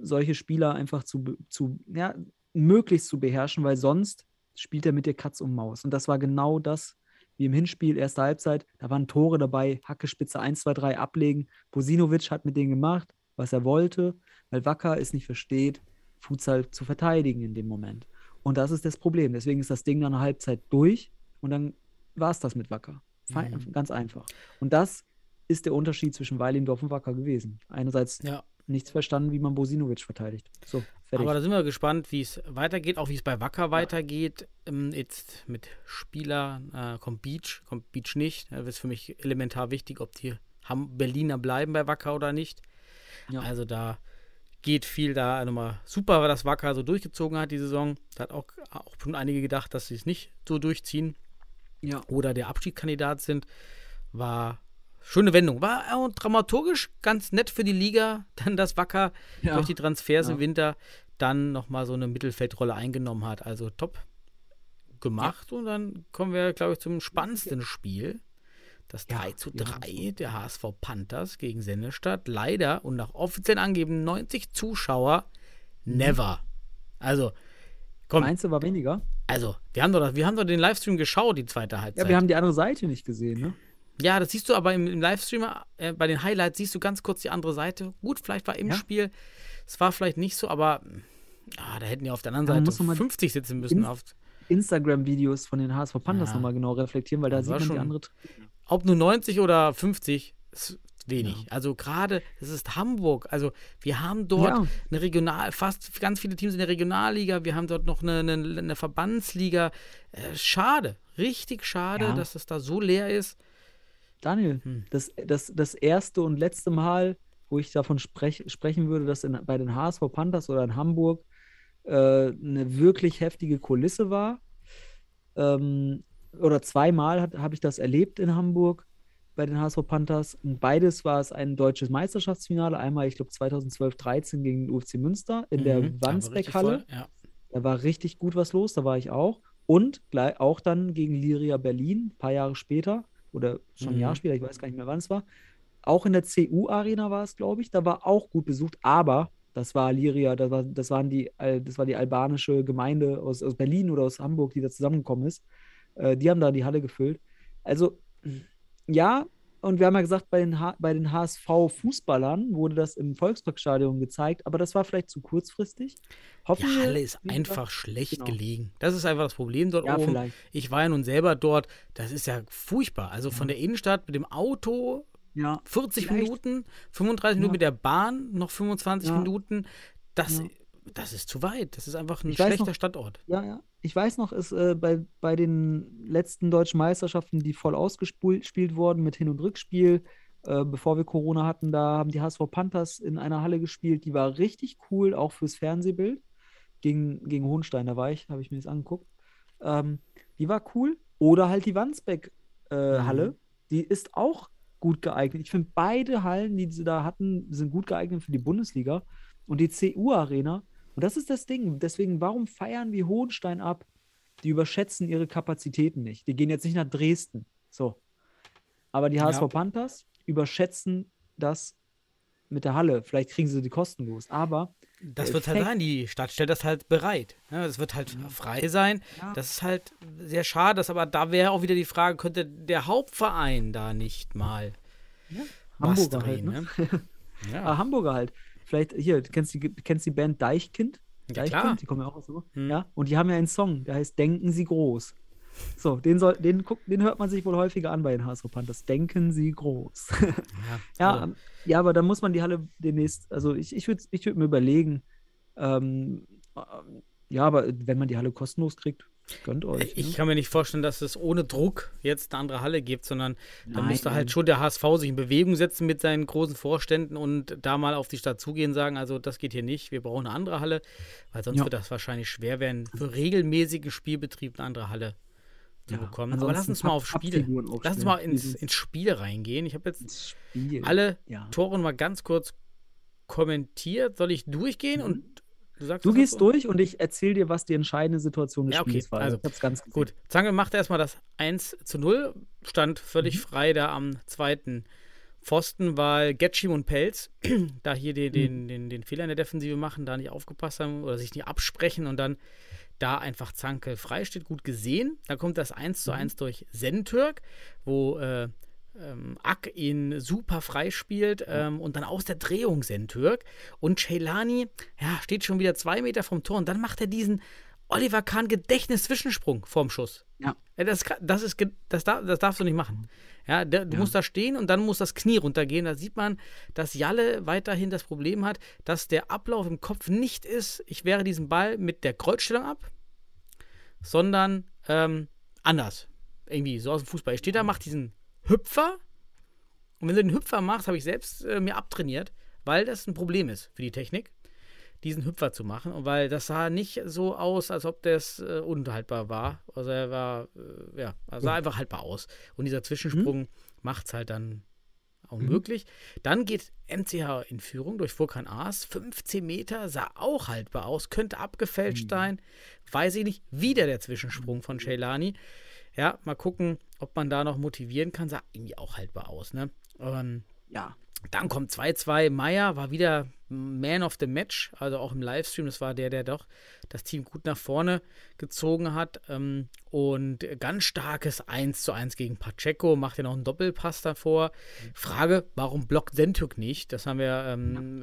solche Spieler einfach zu, zu ja, möglichst zu beherrschen, weil sonst spielt er mit dir Katz und Maus. Und das war genau das, wie im Hinspiel, erste Halbzeit. Da waren Tore dabei, Hackespitze 1, 2, 3 ablegen. Bosinovic hat mit denen gemacht, was er wollte, weil Wacker es nicht versteht, Futsal zu verteidigen in dem Moment. Und das ist das Problem. Deswegen ist das Ding nach einer Halbzeit durch und dann war es das mit Wacker. Fein, Mhm. Ganz einfach. Und das ist der Unterschied zwischen Weilendorf und Wacker gewesen. Einerseits Ja. nichts verstanden, wie man Bosinovic verteidigt. So, fertig. Aber da sind wir gespannt, wie es weitergeht, auch wie es bei Wacker weitergeht. Ähm, jetzt mit Spieler äh, kommt Beach, kommt Beach nicht. Das ist für mich elementar wichtig, ob die Berliner bleiben bei Wacker oder nicht. Ja. Also da geht viel da nochmal super, weil das Wacker so durchgezogen hat die Saison. Da hat auch, auch schon einige gedacht, dass sie es nicht so durchziehen ja. oder der Abschiedskandidat sind. War schöne Wendung. War auch dramaturgisch ganz nett für die Liga, dann das Wacker Ja. durch die Transfers Ja. im Winter dann nochmal so eine Mittelfeldrolle eingenommen hat. Also top gemacht. Und dann kommen wir, glaube ich, zum spannendsten Spiel. Das 3 zu 3 der HSV Panthers gegen Sennestadt. Leider und nach offiziellen Angeben 90 Zuschauer. Never. Also, komm, Meinst du, war weniger? Also, wir haben, doch, das- wir haben doch den Livestream geschaut, die zweite Halbzeit. Ja, wir haben die andere Seite nicht gesehen, ne? Ja, das siehst du aber im, im Livestream, äh, bei den Highlights siehst du ganz kurz die andere Seite. Gut, vielleicht war im Ja. Spiel, es war vielleicht nicht so, aber ja, da hätten die auf der anderen Ja, Seite muss noch mal 50 sitzen müssen. Auf, Instagram-Videos von den HSV Panthers Ja. nochmal genau reflektieren, weil da sieht man die schon- andere. ob nur 90 oder 50, ist wenig. Also gerade, es ist Hamburg. Also wir haben dort Ja. eine Regional, fast ganz viele Teams in der Regionalliga. Wir haben dort noch eine, eine, eine Verbandsliga. Äh, schade, richtig schade, Ja. dass es da so leer ist. Daniel, Hm. das, das, das erste und letzte Mal, wo ich davon sprech, sprechen würde, dass in, bei den HSV Panthers oder in Hamburg äh, eine wirklich heftige Kulisse war. Ähm, oder zweimal habe ich das erlebt in Hamburg bei den HSV Panthers. Und beides war es ein deutsches Meisterschaftsfinale. Einmal, ich glaube, 2012-13 gegen den UFC Münster in der Mhm, richtig Wandsbeck-Halle. Ja. Da war richtig gut was los, da war ich auch. Und gleich, auch dann gegen Liria Berlin, ein paar Jahre später, oder schon ein Mhm. Jahr später, ich weiß gar nicht mehr, wann es war. Auch in der CU-Arena war es, glaube ich. Da war auch gut besucht, aber das war Liria, das, war, das, waren die, Al- das war die albanische Gemeinde aus, aus Berlin oder aus Hamburg, die da zusammengekommen ist. Äh, die haben da die Halle gefüllt. Also, ja, und wir haben ja gesagt, bei den, bei den HSV-Fußballern wurde das im Volksparkstadion gezeigt, aber das war vielleicht zu kurzfristig. Hoffen Die Halle ist einfach schlecht genau. gelegen. Das ist einfach das Problem dort Ja, oben. vielleicht. Ich war ja nun selber dort. Das ist ja furchtbar. Also von der Innenstadt mit dem Auto Ja, 40 Vielleicht. Minuten, 35 Minuten Ja. mit der Bahn, noch 25 Ja. Minuten. Das, Ja. das ist zu weit. Das ist einfach ein schlechter noch- Standort. Ja, ja. Ich weiß noch, ist äh, bei, bei den letzten deutschen Meisterschaften, die voll ausgespielt wurden mit Hin- und Rückspiel, äh, bevor wir Corona hatten, da haben die HSV Panthers in einer Halle gespielt, die war richtig cool, auch fürs Fernsehbild. Gegen, gegen Hohenstein, da war ich, habe ich mir das angeguckt. Ähm, die war cool. Oder halt die Wandsbeck-Halle, Mhm. die ist auch gut geeignet. Ich finde, beide Hallen, die sie da hatten, sind gut geeignet für die Bundesliga. Und die CU-Arena, und das ist das Ding. Deswegen, warum feiern wir Hohenstein ab? Die überschätzen ihre Kapazitäten nicht. Die gehen jetzt nicht nach Dresden. So. Aber die HSV Ja. Panthers überschätzen das mit der Halle. Vielleicht kriegen sie die kostenlos. Aber Das wird halt Effekt- sein. Die Stadt stellt das halt bereit. Ja, das wird halt frei sein. Ja. Das ist halt sehr schade. Das, aber da wäre auch wieder die Frage, könnte der Hauptverein da nicht mal was Hamburger halt, drehen? ne? Ne? Ja. Ah, Hamburger halt. Vielleicht, hier, du kennst die, kennst die Band Deichkind? Ja, Deichkind, klar. die kommen ja auch aus so. Hm. Ja, und die haben ja einen Song, der heißt Denken Sie groß. So, den, soll, den, guckt, den hört man sich wohl häufiger an bei den HSV Panthers. Denken Sie groß. ja, also- ähm, ja, aber da muss man die Halle demnächst, also ich, ich würde ich würd mir überlegen, ähm, ähm, ja, aber wenn man die Halle kostenlos kriegt, gönnt euch. Ich ne? kann mir nicht vorstellen, dass es ohne Druck jetzt eine andere Halle gibt, sondern da müsste halt schon der HSV sich in Bewegung setzen mit seinen großen Vorständen und da mal auf die Stadt zugehen und sagen, also das geht hier nicht, wir brauchen eine andere Halle, weil sonst Ja. wird das wahrscheinlich schwer werden, für regelmäßigen Spielbetrieb eine andere Halle zu Ja, bekommen. Aber lass ansonsten uns mal Papp- aufs Spiel, Pappfiguren lass uns mal ins, ins Spiel reingehen. Ich habe jetzt alle Ja. Tore mal ganz kurz kommentiert. Soll ich durchgehen Mhm. und Du, sagst Du gehst durch und ich erzähle dir, was die entscheidende Situation des Ja, okay. Spiels war. Also, ich hab's ganz gesehen. Gut, Zange macht erstmal das 1 zu 0, stand völlig Mhm. frei da am zweiten Pfosten, weil Getschim und Pelz da hier den, den, Mhm. den, den Fehler in der Defensive machen, da nicht aufgepasst haben oder sich nicht absprechen und dann da einfach Zanke frei steht, gut gesehen. Dann kommt das 1 Mhm. zu 1 durch Sentürk, wo äh, ähm, Ack ihn super frei spielt ähm, und dann aus der Drehung Sentürk und Ceylani, ja, steht schon wieder zwei Meter vom Tor und dann macht er diesen Oliver Kahn Gedächtnis-Zwischensprung vorm Schuss. Ja. Das, das, ist, das, darf, das darfst du nicht machen. Ja, der, du Ja. musst da stehen und dann muss das Knie runtergehen. Da sieht man, dass Jalle weiterhin das Problem hat, dass der Ablauf im Kopf nicht ist, ich wehre diesen Ball mit der Kreuzstellung ab, sondern ähm, anders. Irgendwie so aus dem Fußball. Ich stehe da, mache diesen Hüpfer und wenn du den Hüpfer machst, habe ich selbst äh, mir abtrainiert, weil das ein Problem ist für die Technik, diesen Hüpfer zu machen. Und weil das sah nicht so aus, als ob das äh, unhaltbar war. Also er war, äh, ja, sah einfach haltbar aus. Und dieser Zwischensprung macht es halt dann auch möglich. Dann geht MCH in Führung durch Furkan Aas. 15 Meter, sah auch haltbar aus, könnte abgefälscht sein. Weiß ich nicht. Wieder der Zwischensprung von Ceylani. Ja, mal gucken, ob man da noch motivieren kann. Sah irgendwie auch haltbar aus, ne? Ähm, Ja. dann kommt 2-2. Meier war wieder Man of the Match, also auch im Livestream. Das war der, der doch das Team gut nach vorne gezogen hat. Ähm, und ganz starkes 1 zu 1 gegen Pacheco. Macht ja noch einen Doppelpass davor. Frage, warum blockt Sentürk nicht? Das haben wir ähm,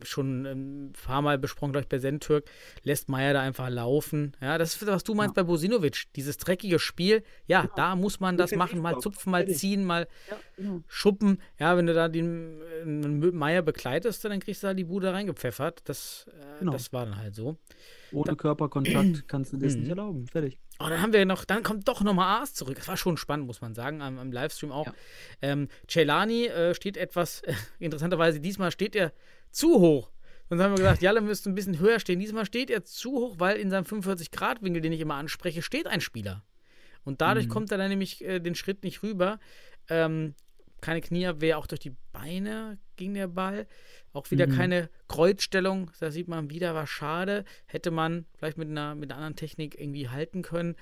äh, schon ein paar Mal besprochen, glaube ich, bei Sentürk. Lässt Meier da einfach laufen. Ja, das ist, was du meinst bei Bosinovic. Dieses dreckige Spiel. Ja, da muss man das machen. Mal zupfen, mal ziehen, mal Ja, genau. Schuppen. Ja, wenn du da den äh, Meier begleitest, dann kriegst du da die Bude reingepfeffert. Das, äh, Genau. das war dann halt so. Ohne Körperkontakt kannst du das nicht erlauben. Fertig. Aber dann haben wir noch, dann kommt doch nochmal Aas zurück. Das war schon spannend, muss man sagen, am, am Livestream auch. Ja. Ähm, Celani äh, steht etwas, äh, interessanterweise, diesmal steht er zu hoch. Sonst haben wir gesagt, Jalle müsste ein bisschen höher stehen. Diesmal steht er zu hoch, weil in seinem 45-Grad-Winkel, den ich immer anspreche, steht ein Spieler. Und dadurch kommt er dann nämlich äh, den Schritt nicht rüber. Ähm, keine Knieabwehr, auch durch die Beine ging der Ball. Auch wieder keine Kreuzstellung. Da sieht man wieder, war schade. Hätte man vielleicht mit einer, mit einer anderen Technik irgendwie halten können.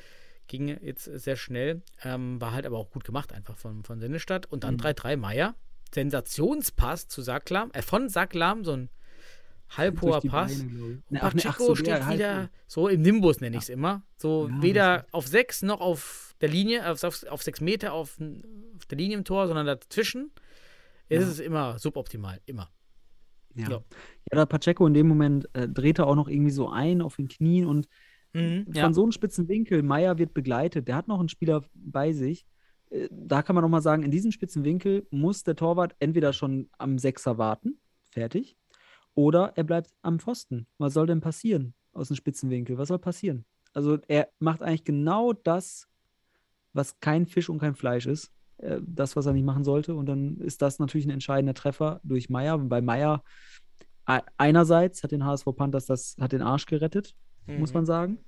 Ging jetzt sehr schnell. Ähm, war halt aber auch gut gemacht, einfach von, von Sennestadt. Und dann 3-3 Meier. Sensationspass zu Saklam, äh, von Saklam, so ein halbhoher Pass. Beine, Ne, ach, ne, ach Pacheco so, steht halt- wieder so im Nimbus, nenne ich es immer. So Ja, weder auf 6 noch auf der Linie, auf, 6 Meter auf, auf der Linie im Tor, sondern dazwischen ist es immer suboptimal. Immer. Ja. Ja. ja, der Pacheco in dem Moment äh, dreht er auch noch irgendwie so ein auf den Knien und Mhm, von ja. so einem spitzen Winkel, Meier wird begleitet, der hat noch einen Spieler bei sich. Äh, Da kann man noch mal sagen, in diesem spitzen Winkel muss der Torwart entweder schon am Sechser warten, fertig, oder er bleibt am Pfosten. Was soll denn passieren aus dem spitzen Winkel? Was soll passieren? Also er macht eigentlich genau das, was kein Fisch und kein Fleisch ist. Äh, Das, was er nicht machen sollte. Und dann ist das natürlich ein entscheidender Treffer durch Meier. Bei Meier einerseits hat den HSV Panthers das, hat den Arsch gerettet, muss man sagen.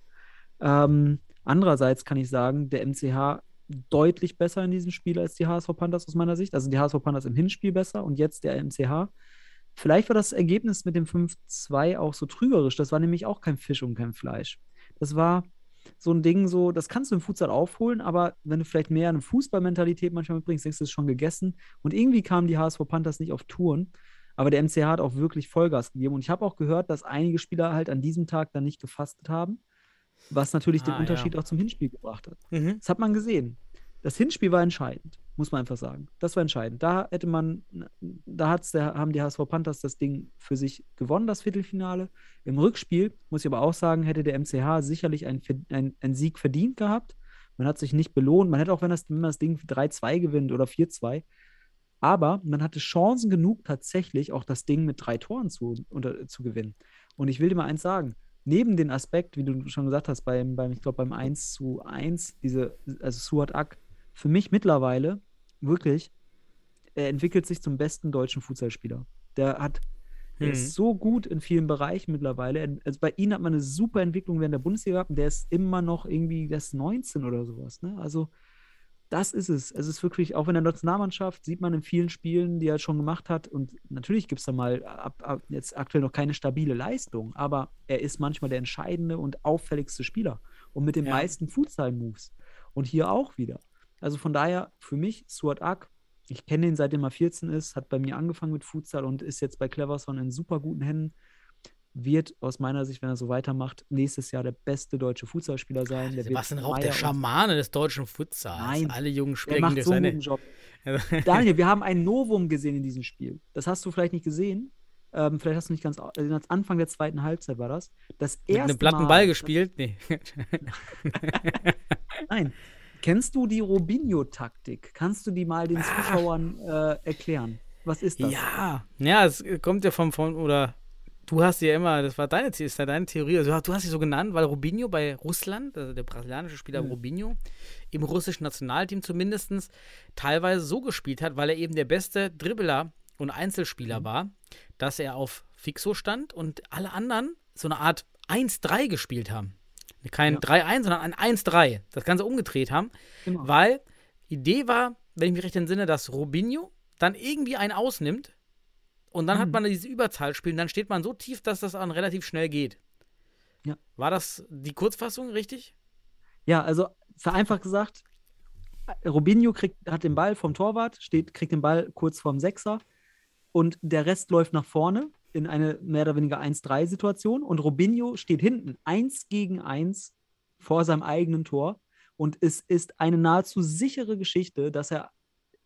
Ähm, andererseits kann ich sagen, der MCH deutlich besser in diesem Spiel als die HSV Panthers aus meiner Sicht. Also die HSV Panthers im Hinspiel besser und jetzt der MCH. Vielleicht war das Ergebnis mit dem 5-2 auch so trügerisch. Das war nämlich auch kein Fisch und kein Fleisch. Das war so ein Ding, so, das kannst du im Futsal aufholen, aber wenn du vielleicht mehr eine Fußballmentalität manchmal mitbringst, denkst du, es ist schon gegessen. Und irgendwie kamen die HSV Panthers nicht auf Touren. Aber der MCH hat auch wirklich Vollgas gegeben. Und ich habe auch gehört, dass einige Spieler halt an diesem Tag dann nicht gefastet haben, was natürlich den Ah, ja. Unterschied auch zum Hinspiel gebracht hat. Mhm. Das hat man gesehen. Das Hinspiel war entscheidend, muss man einfach sagen. Das war entscheidend. Da hätte man, da hat's der, haben die HSV Panthers das Ding für sich gewonnen, das Viertelfinale. Im Rückspiel, muss ich aber auch sagen, hätte der MCH sicherlich einen ein, ein Sieg verdient gehabt. Man hat sich nicht belohnt. Man hätte auch, wenn, das, wenn man das Ding 3-2 gewinnt oder 4-2, aber man hatte Chancen genug, tatsächlich auch das Ding mit drei Toren zu, unter, zu gewinnen. Und ich will dir mal eins sagen: Neben dem Aspekt, wie du schon gesagt hast, beim, beim ich glaube, beim 1 zu 1, diese, also Suat Ak, für mich mittlerweile wirklich, er entwickelt sich zum besten deutschen Fußballspieler. Der hat, der Mhm. ist so gut in vielen Bereichen mittlerweile. Er- Also bei ihm hat man eine super Entwicklung während der Bundesliga gehabt und der ist immer noch irgendwie, der ist 19 oder sowas. Ne? Also das ist es. Es ist wirklich, auch in der Nationalmannschaft sieht man in vielen Spielen, die er schon gemacht hat, und natürlich gibt es da mal ab, ab, jetzt aktuell noch keine stabile Leistung, aber er ist manchmal der entscheidende und auffälligste Spieler und mit den Ja. meisten Futsal-Moves. Und hier auch wieder. Also von daher, für mich, Suat Ak, ich kenne ihn seitdem er 14 ist, hat bei mir angefangen mit Futsal und ist jetzt bei Cleverson in super guten Händen. Wird aus meiner Sicht, wenn er so weitermacht, nächstes Jahr der beste deutsche Futsalspieler sein. Der Sebastian Rauch, der Schamane des deutschen Futsals. Nein, Alle jungen Der Spieler macht durch so einen seine. guten Job. Daniel, wir haben ein Novum gesehen in diesem Spiel. Das hast du vielleicht nicht gesehen. Ähm, vielleicht hast du nicht ganz. Also Anfang der zweiten Halbzeit war das. Das Mit erste einem platten Mal, Ball gespielt? Nee. Nein. Kennst du die Robinho-Taktik? Kannst du die mal den Zuschauern äh, erklären? Was ist das? Ja, ja, es kommt ja vom, vom oder du hast ja immer, das war deine, ist ja deine Theorie, also du hast sie so genannt, weil Robinho bei Russland, also der brasilianische Spieler Mhm. Robinho, im russischen Nationalteam zumindest teilweise so gespielt hat, weil er eben der beste Dribbler und Einzelspieler Mhm. war, dass er auf Fixo stand und alle anderen so eine Art 1-3 gespielt haben. Kein Ja. 3-1, sondern ein 1-3. Das Ganze umgedreht haben. Genau. Weil Idee war, wenn ich mich recht entsinne, dass Robinho dann irgendwie einen ausnimmt und dann hat Mhm. man dieses Überzahlspiel und dann steht man so tief, dass das dann relativ schnell geht. Ja. War das die Kurzfassung richtig? Ja, also vereinfacht gesagt, Robinho kriegt, hat den Ball vom Torwart, steht, kriegt den Ball kurz vorm Sechser und der Rest läuft nach vorne in eine mehr oder weniger 1-3-Situation und Robinho steht hinten 1 gegen 1 vor seinem eigenen Tor und es ist eine nahezu sichere Geschichte, dass er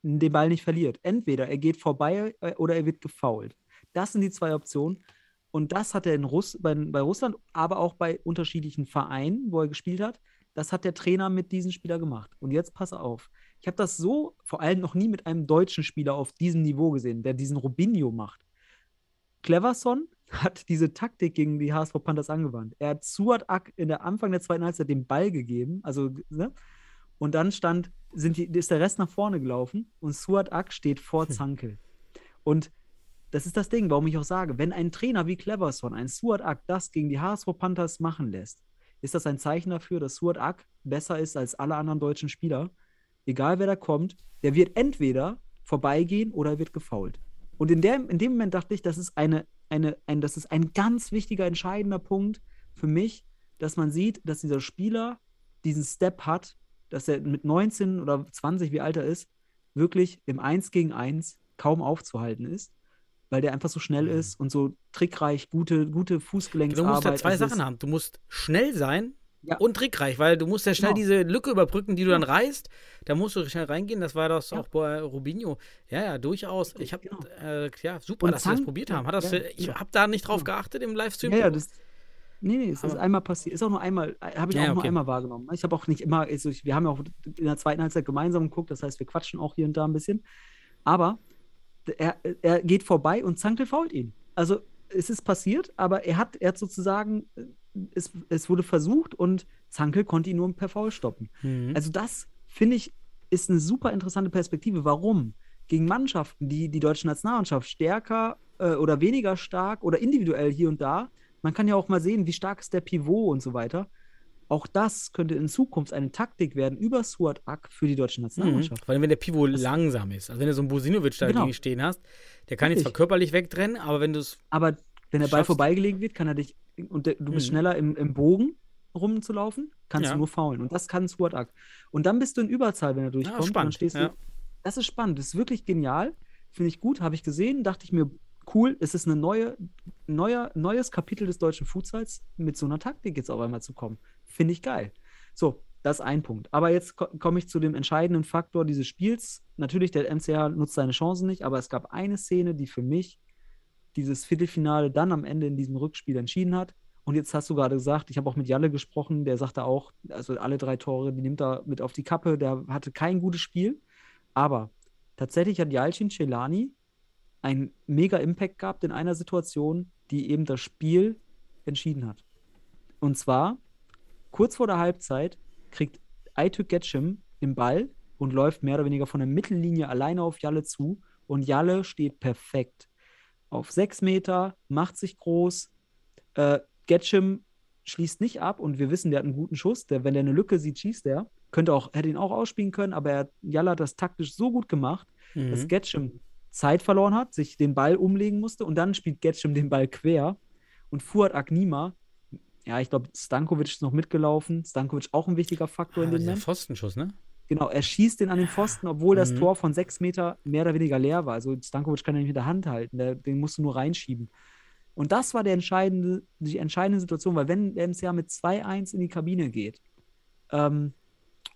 den Ball nicht verliert. Entweder er geht vorbei äh, oder er wird gefoult. Das sind die zwei Optionen. Und das hat er in Russ bei, bei Russland, aber auch bei unterschiedlichen Vereinen, wo er gespielt hat. Das hat der Trainer mit diesem Spieler gemacht. Und jetzt pass auf. Ich habe das so vor allem noch nie mit einem deutschen Spieler auf diesem Niveau gesehen, der diesen Robinho macht. Cleverson hat diese Taktik gegen die HSV Panthers angewandt. Er hat Suat Ak in der Anfang der zweiten Halbzeit den Ball gegeben, also ne? und dann stand, sind die, ist der Rest nach vorne gelaufen und Suat Ak steht vor Zankel. Und das ist das Ding, warum ich auch sage, wenn ein Trainer wie Cleverson, ein Suat Ak, das gegen die HSV Panthers machen lässt, ist das ein Zeichen dafür, dass Suat Ak besser ist als alle anderen deutschen Spieler. Egal wer da kommt, der wird entweder vorbeigehen oder er wird gefoult. Und in, der, in dem Moment dachte ich, das ist eine, eine, ein, das ist ein ganz wichtiger, entscheidender Punkt für mich, dass man sieht, dass dieser Spieler diesen Step hat, dass er mit 19 oder 20, wie alt er ist, wirklich im 1 gegen 1 kaum aufzuhalten ist, weil der einfach so schnell ist und so trickreich, gute, gute Du musst Fußgelenksarbeit. ja zwei Es ist- Sachen haben. Du musst schnell sein Ja. und trickreich, weil du musst ja schnell Genau. diese Lücke überbrücken, die du dann reißt. Da musst du schnell reingehen. Das war das Ja. auch bei Rubinho. Ja, ja, durchaus. Ich habe, Genau. äh, ja, super, Und dass wir das probiert haben. Das, ja, ich ja. habe da nicht drauf geachtet im Livestream. Ja, ja, das. Nee, nee, es ist einmal passiert. Ist auch nur einmal, äh, habe ich Ja, auch nur okay. einmal wahrgenommen. Ich habe auch nicht immer, also ich, wir haben ja auch in der zweiten Halbzeit gemeinsam geguckt, das heißt, wir quatschen auch hier und da ein bisschen. Aber er, er geht vorbei und Zankel fault ihn. Also es ist passiert, aber er hat, er hat sozusagen, äh, es, es wurde versucht und Zankel konnte ihn nur per Foul stoppen. Mhm. Also das, finde ich, ist eine super interessante Perspektive. Warum? Gegen Mannschaften, die die deutsche Nationalmannschaft stärker äh, oder weniger stark oder individuell hier und da, man kann ja auch mal sehen, wie stark ist der Pivot und so weiter. Auch das könnte in Zukunft eine Taktik werden über Suat Ak für die deutsche Mhm. Nationalmannschaft. Vor allem, wenn der Pivot langsam ist. Also wenn du so einen Bosinovic da Genau. stehen hast, der kann jetzt zwar Richtig. körperlich wegtrennen, aber wenn du es Aber wenn der Ball Schaffst- vorbeigelegt wird, kann er dich und der, du bist Mhm. schneller im, im Bogen rumzulaufen, kannst Ja. du nur faulen. Und das kann Suat Ak. Und dann bist du in Überzahl, wenn er durchkommt. und dann spannend, stehst ja. du. Das ist spannend. Das ist wirklich genial. Finde ich gut. Habe ich gesehen. Dachte ich mir, cool. Es ist ein neue, neuer, neues Kapitel des deutschen Futsals, mit so einer Taktik jetzt auf einmal zu kommen. Finde ich geil. So, das ist ein Punkt. Aber jetzt ko komme ich zu dem entscheidenden Faktor dieses Spiels. Natürlich, der MCH nutzt seine Chancen nicht, aber es gab eine Szene, die für mich dieses Viertelfinale dann am Ende in diesem Rückspiel entschieden hat. Und jetzt hast du gerade gesagt, ich habe auch mit Jalle gesprochen, der sagte auch, also alle drei Tore, die nimmt er mit auf die Kappe, der hatte kein gutes Spiel. Aber tatsächlich hat Jalcin Celani einen mega Impact gehabt in einer Situation, die eben das Spiel entschieden hat. Und zwar, kurz vor der Halbzeit kriegt Aytuk Getschim den Ball und läuft mehr oder weniger von der Mittellinie alleine auf Jalle zu. Und Jalle steht perfekt auf sechs Meter, macht sich groß. Äh, Getschim schließt nicht ab und wir wissen, der hat einen guten Schuss. Der, wenn der eine Lücke sieht, schießt er. könnte auch, hätte ihn auch ausspielen können, aber er, Jalla hat das taktisch so gut gemacht, dass Mhm. Getschem Zeit verloren hat, sich den Ball umlegen musste und dann spielt Getschem den Ball quer und Fuad Agnima, ja, ich glaube, Stankovic ist noch mitgelaufen. Stankovic auch ein wichtiger Faktor in Ah, dem dieser Moment. Pfostenschuss, ne? Genau, er schießt den an den Pfosten, obwohl das Mhm. Tor von sechs Meter mehr oder weniger leer war. Also Stankovic kann er nicht mit der Hand halten, der, den musst du nur reinschieben. Und das war entscheidende, die entscheidende Situation, weil wenn der MCA mit 2-1 in die Kabine geht, ähm,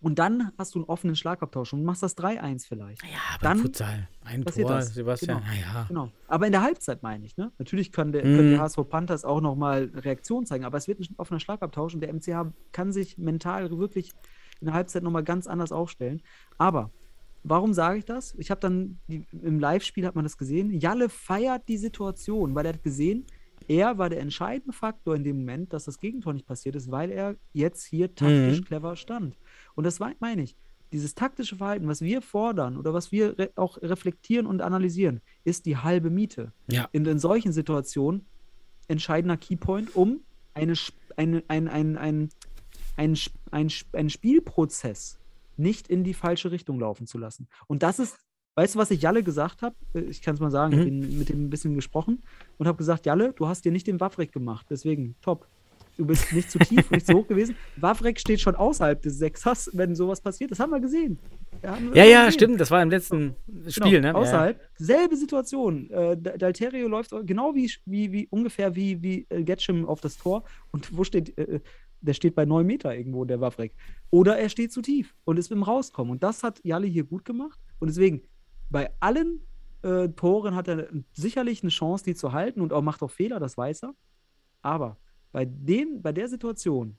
und dann hast du einen offenen Schlagabtausch und machst das 3-1 vielleicht. Ja, beim Dann Futsal. Ein Tor, das. Sebastian. Genau. Naja. Genau. Aber in der Halbzeit meine ich, ne? Natürlich können, der, Mhm. können die HSV Panthers auch nochmal Reaktion zeigen, aber es wird ein offener Schlagabtausch und der MCH kann sich mental wirklich in der Halbzeit nochmal ganz anders aufstellen. Aber warum sage ich das? Ich habe dann, die, im Live-Spiel hat man das gesehen, Jalle feiert die Situation, weil er hat gesehen, er war der entscheidende Faktor in dem Moment, dass das Gegentor nicht passiert ist, weil er jetzt hier taktisch Mhm. clever stand. Und das war- meine ich. Dieses taktische Verhalten, was wir fordern oder was wir re auch reflektieren und analysieren, ist die halbe Miete. Ja. In, in solchen Situationen entscheidender Keypoint, um eine, eine, ein, ein, ein, ein, Sp- ein, Sp- einen Spielprozess nicht in die falsche Richtung laufen zu lassen. Und das ist, weißt du, was ich Jalle gesagt habe? Ich kann es mal sagen, ich Mhm. bin mit dem ein bisschen gesprochen und habe gesagt, Jalle, du hast dir nicht den Wafrek gemacht, deswegen top. Du bist nicht zu tief, nicht zu hoch gewesen. Wawrek steht schon außerhalb des Sechsers, wenn sowas passiert. Das haben wir gesehen. Ja, wir Ja, ja, gesehen. stimmt. Das war im letzten Spiel, Genau, ne? Außerhalb. Selbe Situation. Äh, Dalterio läuft genau wie, wie, wie ungefähr wie, wie äh, Getschem auf das Tor. Und wo steht, äh, der steht bei 9 Meter irgendwo, der Wawrek. Oder er steht zu tief und ist im Rauskommen. Und das hat Jalle hier gut gemacht. Und deswegen, bei allen äh, Toren hat er sicherlich eine Chance, die zu halten und auch macht auch Fehler, das weiß er. Aber bei, dem, bei der Situation,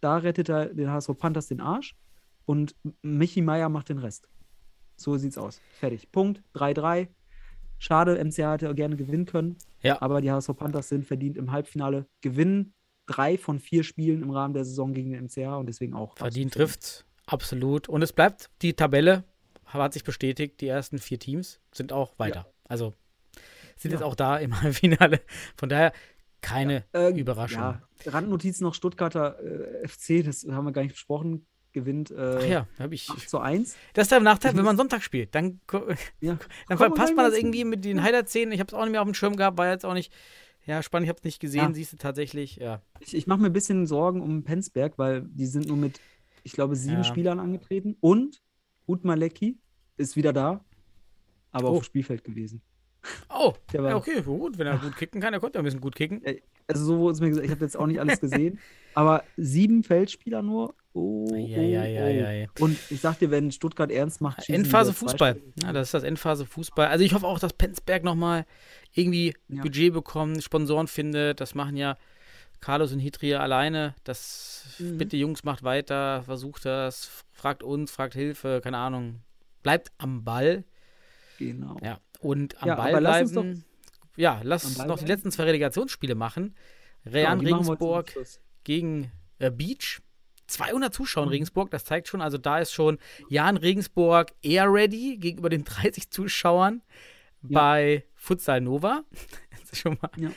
da rettet er den HSV Panthers den Arsch und Michi Meier macht den Rest. So sieht's aus. Fertig. Punkt. 3-3. Schade, MCA hätte gerne gewinnen können. Ja. Aber die HSV Panthers sind verdient im Halbfinale. Gewinnen drei von vier Spielen im Rahmen der Saison gegen den MCA und deswegen auch. Verdient trifft. Absolut. Und es bleibt, die Tabelle hat sich bestätigt, die ersten vier Teams sind auch weiter. Also sind jetzt Ja. auch da im Halbfinale. Von daher keine Äh, Überraschung. Ja, Randnotiz noch: Stuttgarter äh, FC, das haben wir gar nicht besprochen, gewinnt äh, Ach ja, habe ich. 8 zu 1. Das ist der Nachteil, wenn man Sonntag spielt. Dann, Ja. dann verpasst man das irgendwie mit den Highlight-Szenen. Ich habe es auch nicht mehr auf dem Schirm gehabt, war jetzt auch nicht. Ja, spannend, ich habe es nicht gesehen, Ja. siehst du tatsächlich. Ja. Ich, ich mache mir ein bisschen Sorgen um Penzberg, weil die sind nur mit, ich glaube, sieben Ja. Spielern angetreten. Und Utmalecki ist wieder da, aber Oh. auf dem Spielfeld gewesen. Oh, Der war- ja, okay, gut. Wenn er gut kicken kann, er konnte ein bisschen gut kicken. Also so wurde es mir gesagt, ich habe jetzt auch nicht alles gesehen, aber sieben Feldspieler nur. Oh, oh, Eieieiei. oh. Und ich sag dir, wenn Stuttgart ernst macht, die Endphase Fußball. Ja, das ist das Endphase Fußball. Also ich hoffe auch, dass Penzberg nochmal irgendwie Ja. Budget bekommt, Sponsoren findet. Das machen ja Carlos und Hitria alleine. Das Mhm. bitte Jungs, macht weiter, versucht das, fragt uns, fragt Hilfe, keine Ahnung. Bleibt am Ball. Genau. Ja. Und am Ja, Ball aber lass bleiben. ja, lass uns noch die bleiben. letzten zwei Relegationsspiele machen. Real die zum Regensburg gegen äh, Beach. 200 Zuschauer in Mhm. Regensburg, das zeigt schon, also da ist schon Jan Regensburg eher ready gegenüber den 30 Zuschauern bei Futsal Nova. Das ist schon mal Ja.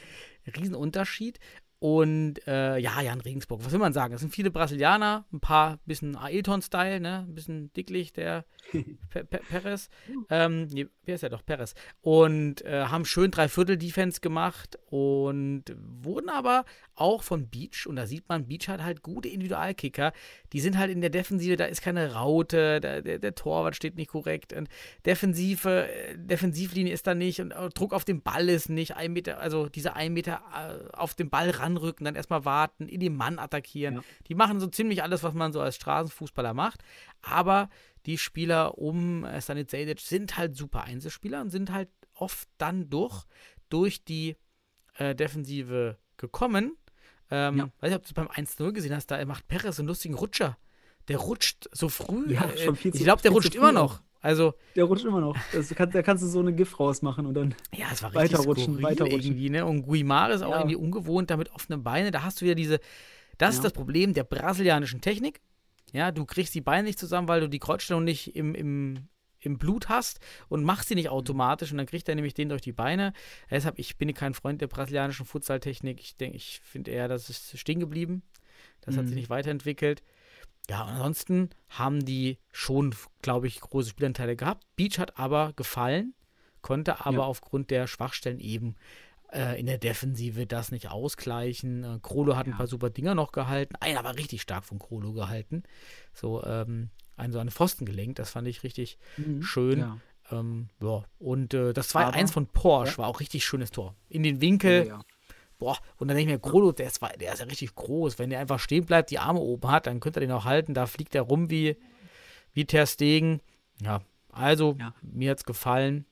ein Riesenunterschied. Und äh, ja, Jan Regensburg, was will man sagen? Es sind viele Brasilianer, ein paar bisschen Ailton-Style, ne? Ein bisschen dicklich, der Pe Pe Perez. Ähm, nee, wer ist ja doch? Perez. Und äh, haben schön Dreiviertel-Defense gemacht und wurden aber auch von Beach, und da sieht man, Beach hat halt gute Individualkicker. Die sind halt in der Defensive, da ist keine Raute, da, der, der Torwart steht nicht korrekt. Und Defensive, äh, Defensivlinie ist da nicht und äh, Druck auf den Ball ist nicht. Ein Meter, also diese ein Meter äh, auf den Ball ranrücken, dann erstmal warten, in den Mann attackieren. Ja. Die machen so ziemlich alles, was man so als Straßenfußballer macht. Aber die Spieler um Stanit Sejdic sind halt super Einzelspieler und sind halt oft dann durch, durch die äh, Defensive gekommen. Ähm, Ja. Weiß nicht, ob du es beim 1-0 gesehen hast, da macht Perez einen lustigen Rutscher. Der rutscht so früh. Ja, äh, viel ich zu- glaube, der zu rutscht immer noch. Also, Der rutscht immer noch. Das kann, da kannst du so eine GIF rausmachen und dann. ja, es war Weiterrutschen, weiterrutschen. irgendwie, ne? Und Guimar ist auch Ja. irgendwie ungewohnt, da mit offenen Beinen. Da hast du wieder diese, das ist Ja. das Problem der brasilianischen Technik. Ja, du kriegst die Beine nicht zusammen, weil du die Kreuzstellung nicht im, im, im Blut hast und machst sie nicht automatisch und dann kriegt er nämlich den durch die Beine. Deshalb, ich bin kein Freund der brasilianischen Futsaltechnik. Ich denke, ich finde eher, das ist stehen geblieben. Das hat sich Mhm. nicht weiterentwickelt. ja, ansonsten haben die schon, glaube ich, große Spielanteile gehabt. Beach hat aber gefallen, konnte aber Ja. aufgrund der Schwachstellen eben äh, in der Defensive das nicht ausgleichen. Äh, Krolo hat ein Ja. paar super Dinger noch gehalten. Einer war richtig stark von Krolo gehalten. So, ähm, ein, so eine Pfosten gelenkt. Das fand ich richtig schön. Ja. Ähm, ja. Und äh, das 2-1 Aber- von Porsche Ja. war auch richtig schönes Tor. In den Winkel. Ja. Boah, und dann denke ich mir, Krolo, der ist, der ist ja richtig groß. Wenn der einfach stehen bleibt, die Arme oben hat, dann könnte er den auch halten. Da fliegt er rum wie, wie Ter Stegen. Ja, also, mir hat es gefallen.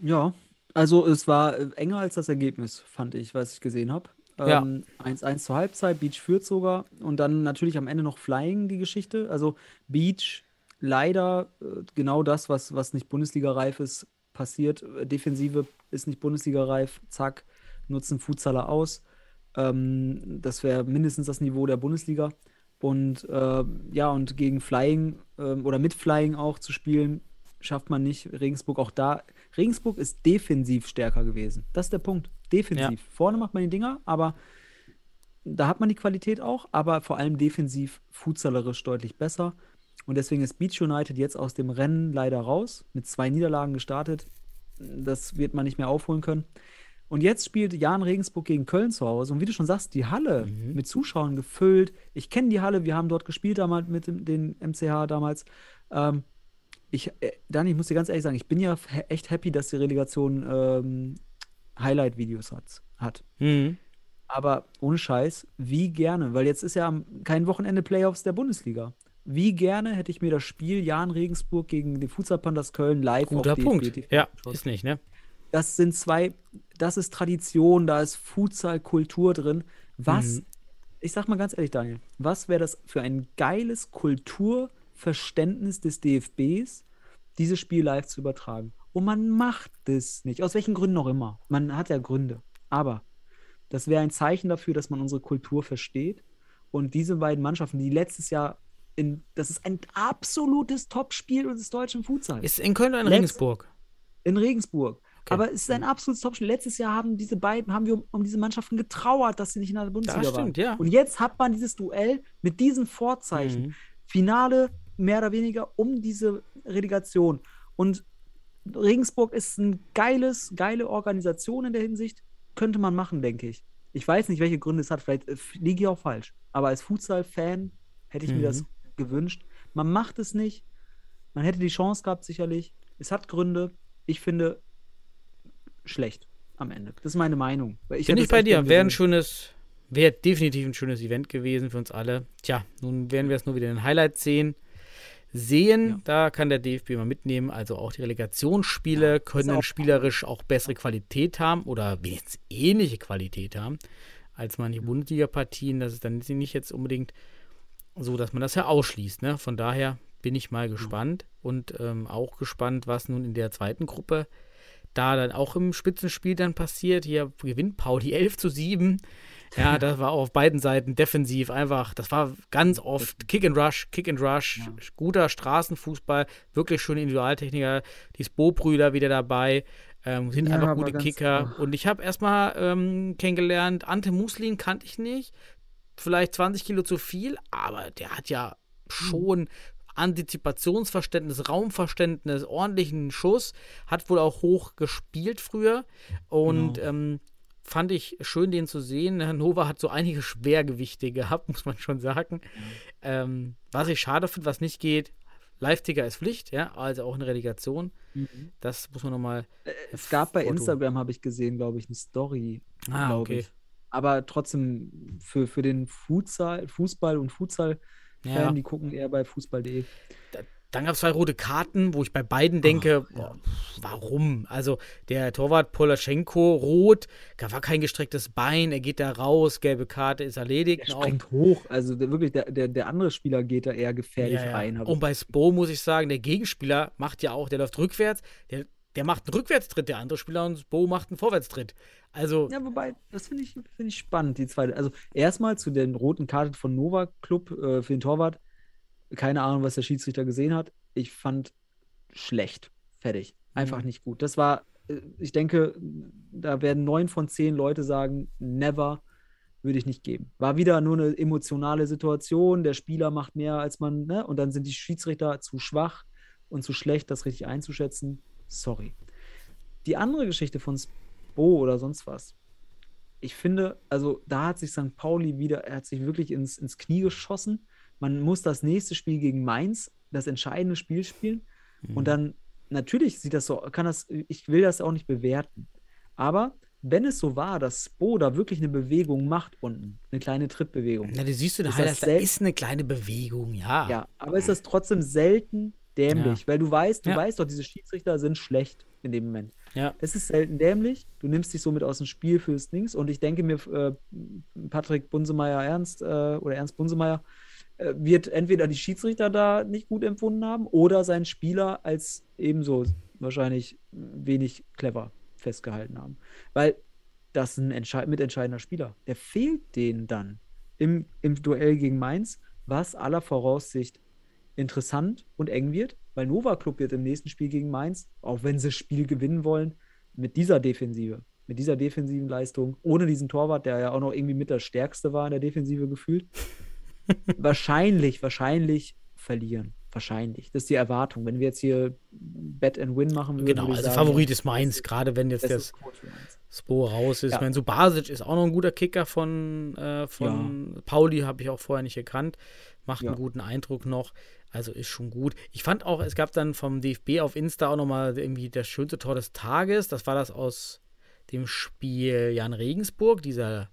Ja, also es war äh, enger als das Ergebnis, fand ich, was ich gesehen habe. Ja. Ähm, 1-1 zur Halbzeit, Beach führt sogar und dann natürlich am Ende noch Flying die Geschichte. Also Beach leider äh, genau das, was, was nicht Bundesliga-reif ist, passiert. Äh, Defensive ist nicht Bundesliga-reif, zack, nutzen Futsaler aus. Ähm, das wäre mindestens das Niveau der Bundesliga. Und äh, ja, und gegen Flying ähm, oder mit Flying auch zu spielen, schafft man nicht. Regensburg auch da. Regensburg ist defensiv stärker gewesen. Das ist der Punkt. Defensiv. Vorne macht man die Dinger, aber da hat man die Qualität auch, aber vor allem defensiv fußballerisch deutlich besser. Und deswegen ist Beach United jetzt aus dem Rennen leider raus, mit zwei Niederlagen gestartet. Das wird man nicht mehr aufholen können. Und jetzt spielt Jan Regensburg gegen Köln zu Hause. Und wie du schon sagst, die Halle mit Zuschauern gefüllt. Ich kenne die Halle, wir haben dort gespielt damals mit dem, den MCH damals. Ähm, ich, äh, Dani, ich muss dir ganz ehrlich sagen, ich bin ja echt happy, dass die Relegation ähm, Highlight-Videos hat, hat. Mhm. Aber ohne Scheiß, wie gerne, weil jetzt ist ja kein Wochenende Playoffs der Bundesliga. Wie gerne hätte ich mir das Spiel Jan Regensburg gegen die Futsal Panthers Köln live Guter auf Punkt. DFB Ja, angeschaut. ist nicht, ne? Das sind zwei, das ist Tradition, da ist Futsal-Kultur drin. Was, Mhm. ich sag mal ganz ehrlich, Daniel, was wäre das für ein geiles Kulturverständnis des DFBs, dieses Spiel live zu übertragen? Und man macht es nicht. Aus welchen Gründen auch immer. Man hat ja Gründe. Aber das wäre ein Zeichen dafür, dass man unsere Kultur versteht. Und diese beiden Mannschaften, die letztes Jahr in, das ist ein absolutes Topspiel des deutschen Futsals. Ist in Köln oder in Letz- Regensburg? In Regensburg. Okay. Aber es ist ein absolutes Topspiel. Letztes Jahr haben diese beiden, haben wir um, um diese Mannschaften getrauert, dass sie nicht in der Bundesliga stimmt, waren. ja. Und jetzt hat man dieses Duell mit diesen Vorzeichen. Mhm. Finale mehr oder weniger um diese Relegation. Und Regensburg ist ein geiles, geile Organisation in der Hinsicht. Könnte man machen, denke ich. Ich weiß nicht, welche Gründe es hat. Vielleicht äh, liege ich auch falsch. Aber als Futsal-Fan hätte ich mir Mhm. das gewünscht. Man macht es nicht. Man hätte die Chance gehabt, sicherlich. Es hat Gründe. Ich finde schlecht am Ende. Das ist meine Meinung. Weil Bin ich bei dir. Wäre ein schönes, wäre definitiv ein schönes Event gewesen für uns alle. Tja, nun werden wir es nur wieder in den Highlights sehen. Sehen, Ja. da kann der DFB mal mitnehmen. Also auch die Relegationsspiele können auch- spielerisch auch bessere Qualität haben oder wenigstens ähnliche Qualität haben als manche Bundesliga-Partien. Das ist dann nicht jetzt unbedingt so, dass man das ja ausschließt. Ne? Von daher bin ich mal gespannt und ähm, auch gespannt, was nun in der zweiten Gruppe da dann auch im Spitzenspiel dann passiert. Hier gewinnt Pauli 11 zu 7. Ja, das war auf beiden Seiten defensiv einfach, das war ganz oft Kick and Rush, Kick and Rush, guter Straßenfußball, wirklich schöne Individualtechniker, die Spo-Brüder wieder dabei, ähm, sind Ja, einfach gute Kicker. Und ich habe erstmal ähm, kennengelernt, Ante Muslin kannte ich nicht, vielleicht 20 Kilo zu viel, aber der hat ja schon Antizipationsverständnis, Raumverständnis, ordentlichen Schuss, hat wohl auch hoch gespielt früher. Und Genau. ähm, fand ich schön, den zu sehen. Nova hat so einige Schwergewichte gehabt, muss man schon sagen. Ähm, was ich schade finde, was nicht geht, Live-Ticker ist Pflicht, ja, also auch eine Relegation. Das muss man nochmal. Es gab bei. Instagram, habe ich gesehen, glaube ich, eine Story. Ah, okay. ich. Aber trotzdem, für, für den Futsal, Fußball und Futsal-Fan, Ja. die gucken eher bei fußball.de. Dann gab es zwei rote Karten, wo ich bei beiden denke, boah, warum? Also der Torwart Polaschenko rot, da war kein gestrecktes Bein, er geht da raus, gelbe Karte ist erledigt. Auch- springt hoch. Also der, wirklich, der, der, der andere Spieler geht da eher gefährlich Ja, ja. rein. Und bei Spo muss ich sagen, der Gegenspieler macht ja auch, der läuft rückwärts, der, der macht einen Rückwärtstritt, der andere Spieler und Spo macht einen Vorwärtstritt. Also, Ja, wobei, das finde ich, find ich spannend, die zweite. Also erstmal zu den roten Karten von Nova Club äh, für den Torwart. Keine Ahnung, was der Schiedsrichter gesehen hat. Ich fand schlecht. Fertig. Einfach Mhm. nicht gut. Das war, äh, ich denke, da werden neun von zehn Leute sagen, never. würde ich nicht geben. War wieder nur eine emotionale Situation, der Spieler macht mehr als man, ne? Und dann sind die Schiedsrichter zu schwach und zu schlecht, das richtig einzuschätzen. Sorry. Die andere Geschichte von Spo oder sonst was. Ich finde, also da hat sich St. Pauli wieder, er hat sich wirklich ins, ins Knie geschossen. Man muss das nächste Spiel gegen Mainz, das entscheidende Spiel spielen. Mhm. Und dann, natürlich sieht das so, kann das, ich will das auch nicht bewerten. Aber wenn es so war, dass Spo da wirklich eine Bewegung macht unten, eine kleine Trittbewegung. Na, du siehst du, da ist, da ist eine kleine Bewegung, ja. Ja, aber ist das trotzdem selten dämlich, ja. weil du weißt, du ja. weißt doch, diese Schiedsrichter sind schlecht in dem Moment. Ja. Es ist selten dämlich. Du nimmst dich somit aus dem Spiel fürs Dings. Und ich denke mir, äh, Patrick Bunsemeyer Ernst äh, oder Ernst Bunsemeyer äh, wird entweder die Schiedsrichter da nicht gut empfunden haben oder sein Spieler als ebenso wahrscheinlich wenig clever festgehalten haben. Weil das ist ein entscheid mitentscheidender Spieler. Der fehlt denen dann im, im Duell gegen Mainz, was aller Voraussicht interessant und eng wird, weil Nova Club wird im nächsten Spiel gegen Mainz, auch wenn sie das Spiel gewinnen wollen, mit dieser Defensive, mit dieser defensiven Leistung, ohne diesen Torwart, der ja auch noch irgendwie mit der Stärkste war in der Defensive gefühlt, wahrscheinlich, wahrscheinlich verlieren. Wahrscheinlich. Das ist die Erwartung. Wenn wir jetzt hier Bet and Win machen würden. Genau, also sagen, Favorit ist Mainz, gerade wenn jetzt das Spo raus ist. Ja. Ich meine, so Basic ist auch noch ein guter Kicker von, äh, von ja. Pauli, habe ich auch vorher nicht gekannt. Macht ja. einen guten Eindruck noch. Also ist schon gut. Ich fand auch, es gab dann vom DFB auf Insta auch nochmal irgendwie das schönste Tor des Tages. Das war das aus dem Spiel Jan Regensburg, dieser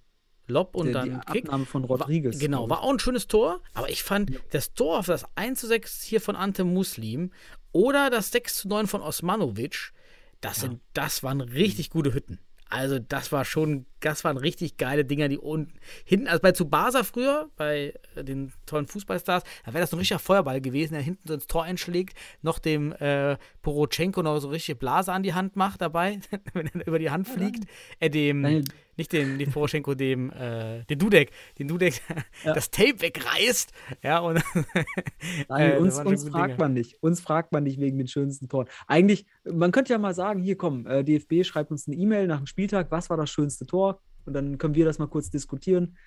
Lob und die, dann die Kick. Abnahme von Rodriguez. War, genau, war auch ein schönes Tor, aber ich fand ja. das Tor auf das 1 zu 6 hier von Ante Muslim oder das 6 zu 9 von Osmanovic, das, ja. sind, das waren richtig gute Hütten. Also das war schon, das waren richtig geile Dinger, die unten, hinten, also bei Tsubasa früher, bei äh, den tollen Fußballstars, da wäre das ein richtiger Feuerball gewesen, der hinten so ins Tor einschlägt, noch dem äh, Porochenko noch so richtige Blase an die Hand macht dabei, wenn er über die Hand fliegt, äh, dem, nicht den, den Poroschenko, dem, äh, den Dudek, den Dudek ja. das Tape wegreißt. Ja, und Nein, äh, uns, uns fragt Dinge. man nicht. Uns fragt man nicht wegen den schönsten Toren. Eigentlich, man könnte ja mal sagen, hier komm, äh, DFB schreibt uns eine E-Mail nach dem Spieltag, was war das schönste Tor? Und dann können wir das mal kurz diskutieren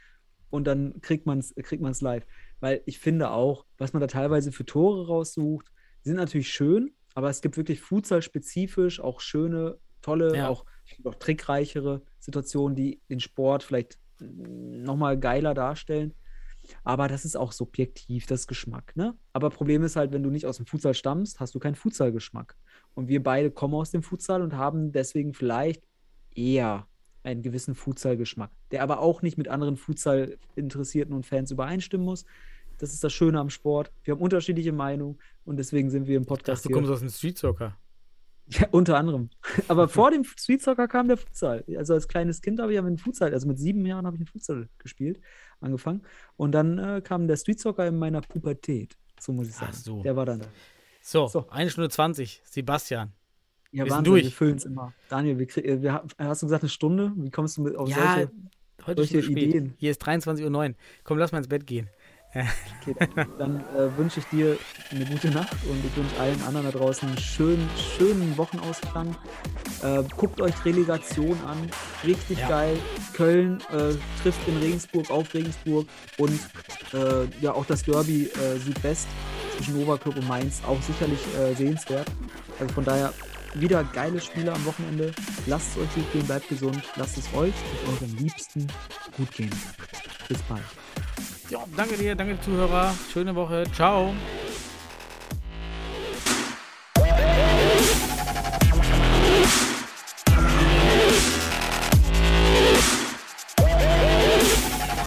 und dann kriegt man es kriegt man's live. Weil ich finde auch, was man da teilweise für Tore raussucht, sind natürlich schön, aber es gibt wirklich Futsal-spezifisch auch schöne, tolle, ja. auch, auch trickreichere Situationen, die den Sport vielleicht nochmal geiler darstellen. Aber das ist auch subjektiv, das Geschmack. Ne? Aber Problem ist halt, wenn du nicht aus dem Futsal stammst, hast du keinen Futsal-Geschmack. Und wir beide kommen aus dem Futsal und haben deswegen vielleicht eher einen gewissen Futsal-Geschmack, der aber auch nicht mit anderen Futsal-Interessierten und Fans übereinstimmen muss. Das ist das Schöne am Sport. Wir haben unterschiedliche Meinungen und deswegen sind wir im Podcast. Dachte, du kommst aus dem Street Soccer. Ja, unter anderem. Aber vor dem Street Soccer kam der Futsal. Also als kleines Kind habe ich ja mit dem Futsal, also mit sieben Jahren habe ich mit Futsal gespielt, angefangen. Und dann äh, kam der Street Soccer in meiner Pubertät. So muss ich sagen. Ach so. Der war dann da. So, so. 1 Stunde 20. Sebastian. Ja, wir Wahnsinn, durch. wir füllen es immer. Daniel, wir, wir, hast du gesagt eine Stunde? Wie kommst du mit auf ja, solche, heute solche Ideen? Hier ist 23.09 Uhr. Komm, lass mal ins Bett gehen. Okay, dann, dann äh, wünsche ich dir eine gute Nacht und ich wünsche allen anderen da draußen einen schönen, schönen Wochenausklang. Äh, guckt euch Relegation an, richtig ja. geil. Köln äh, trifft in Regensburg auf Regensburg und äh, ja auch das Derby äh, Südwest zwischen Nova Club und Mainz auch sicherlich äh, sehenswert. Also von daher wieder geile Spiele am Wochenende. Lasst es euch gut gehen, bleibt gesund, lasst es euch und euren Liebsten gut gehen. Bis bald. Ja, danke dir, danke Zuhörer. Schöne Woche. Ciao.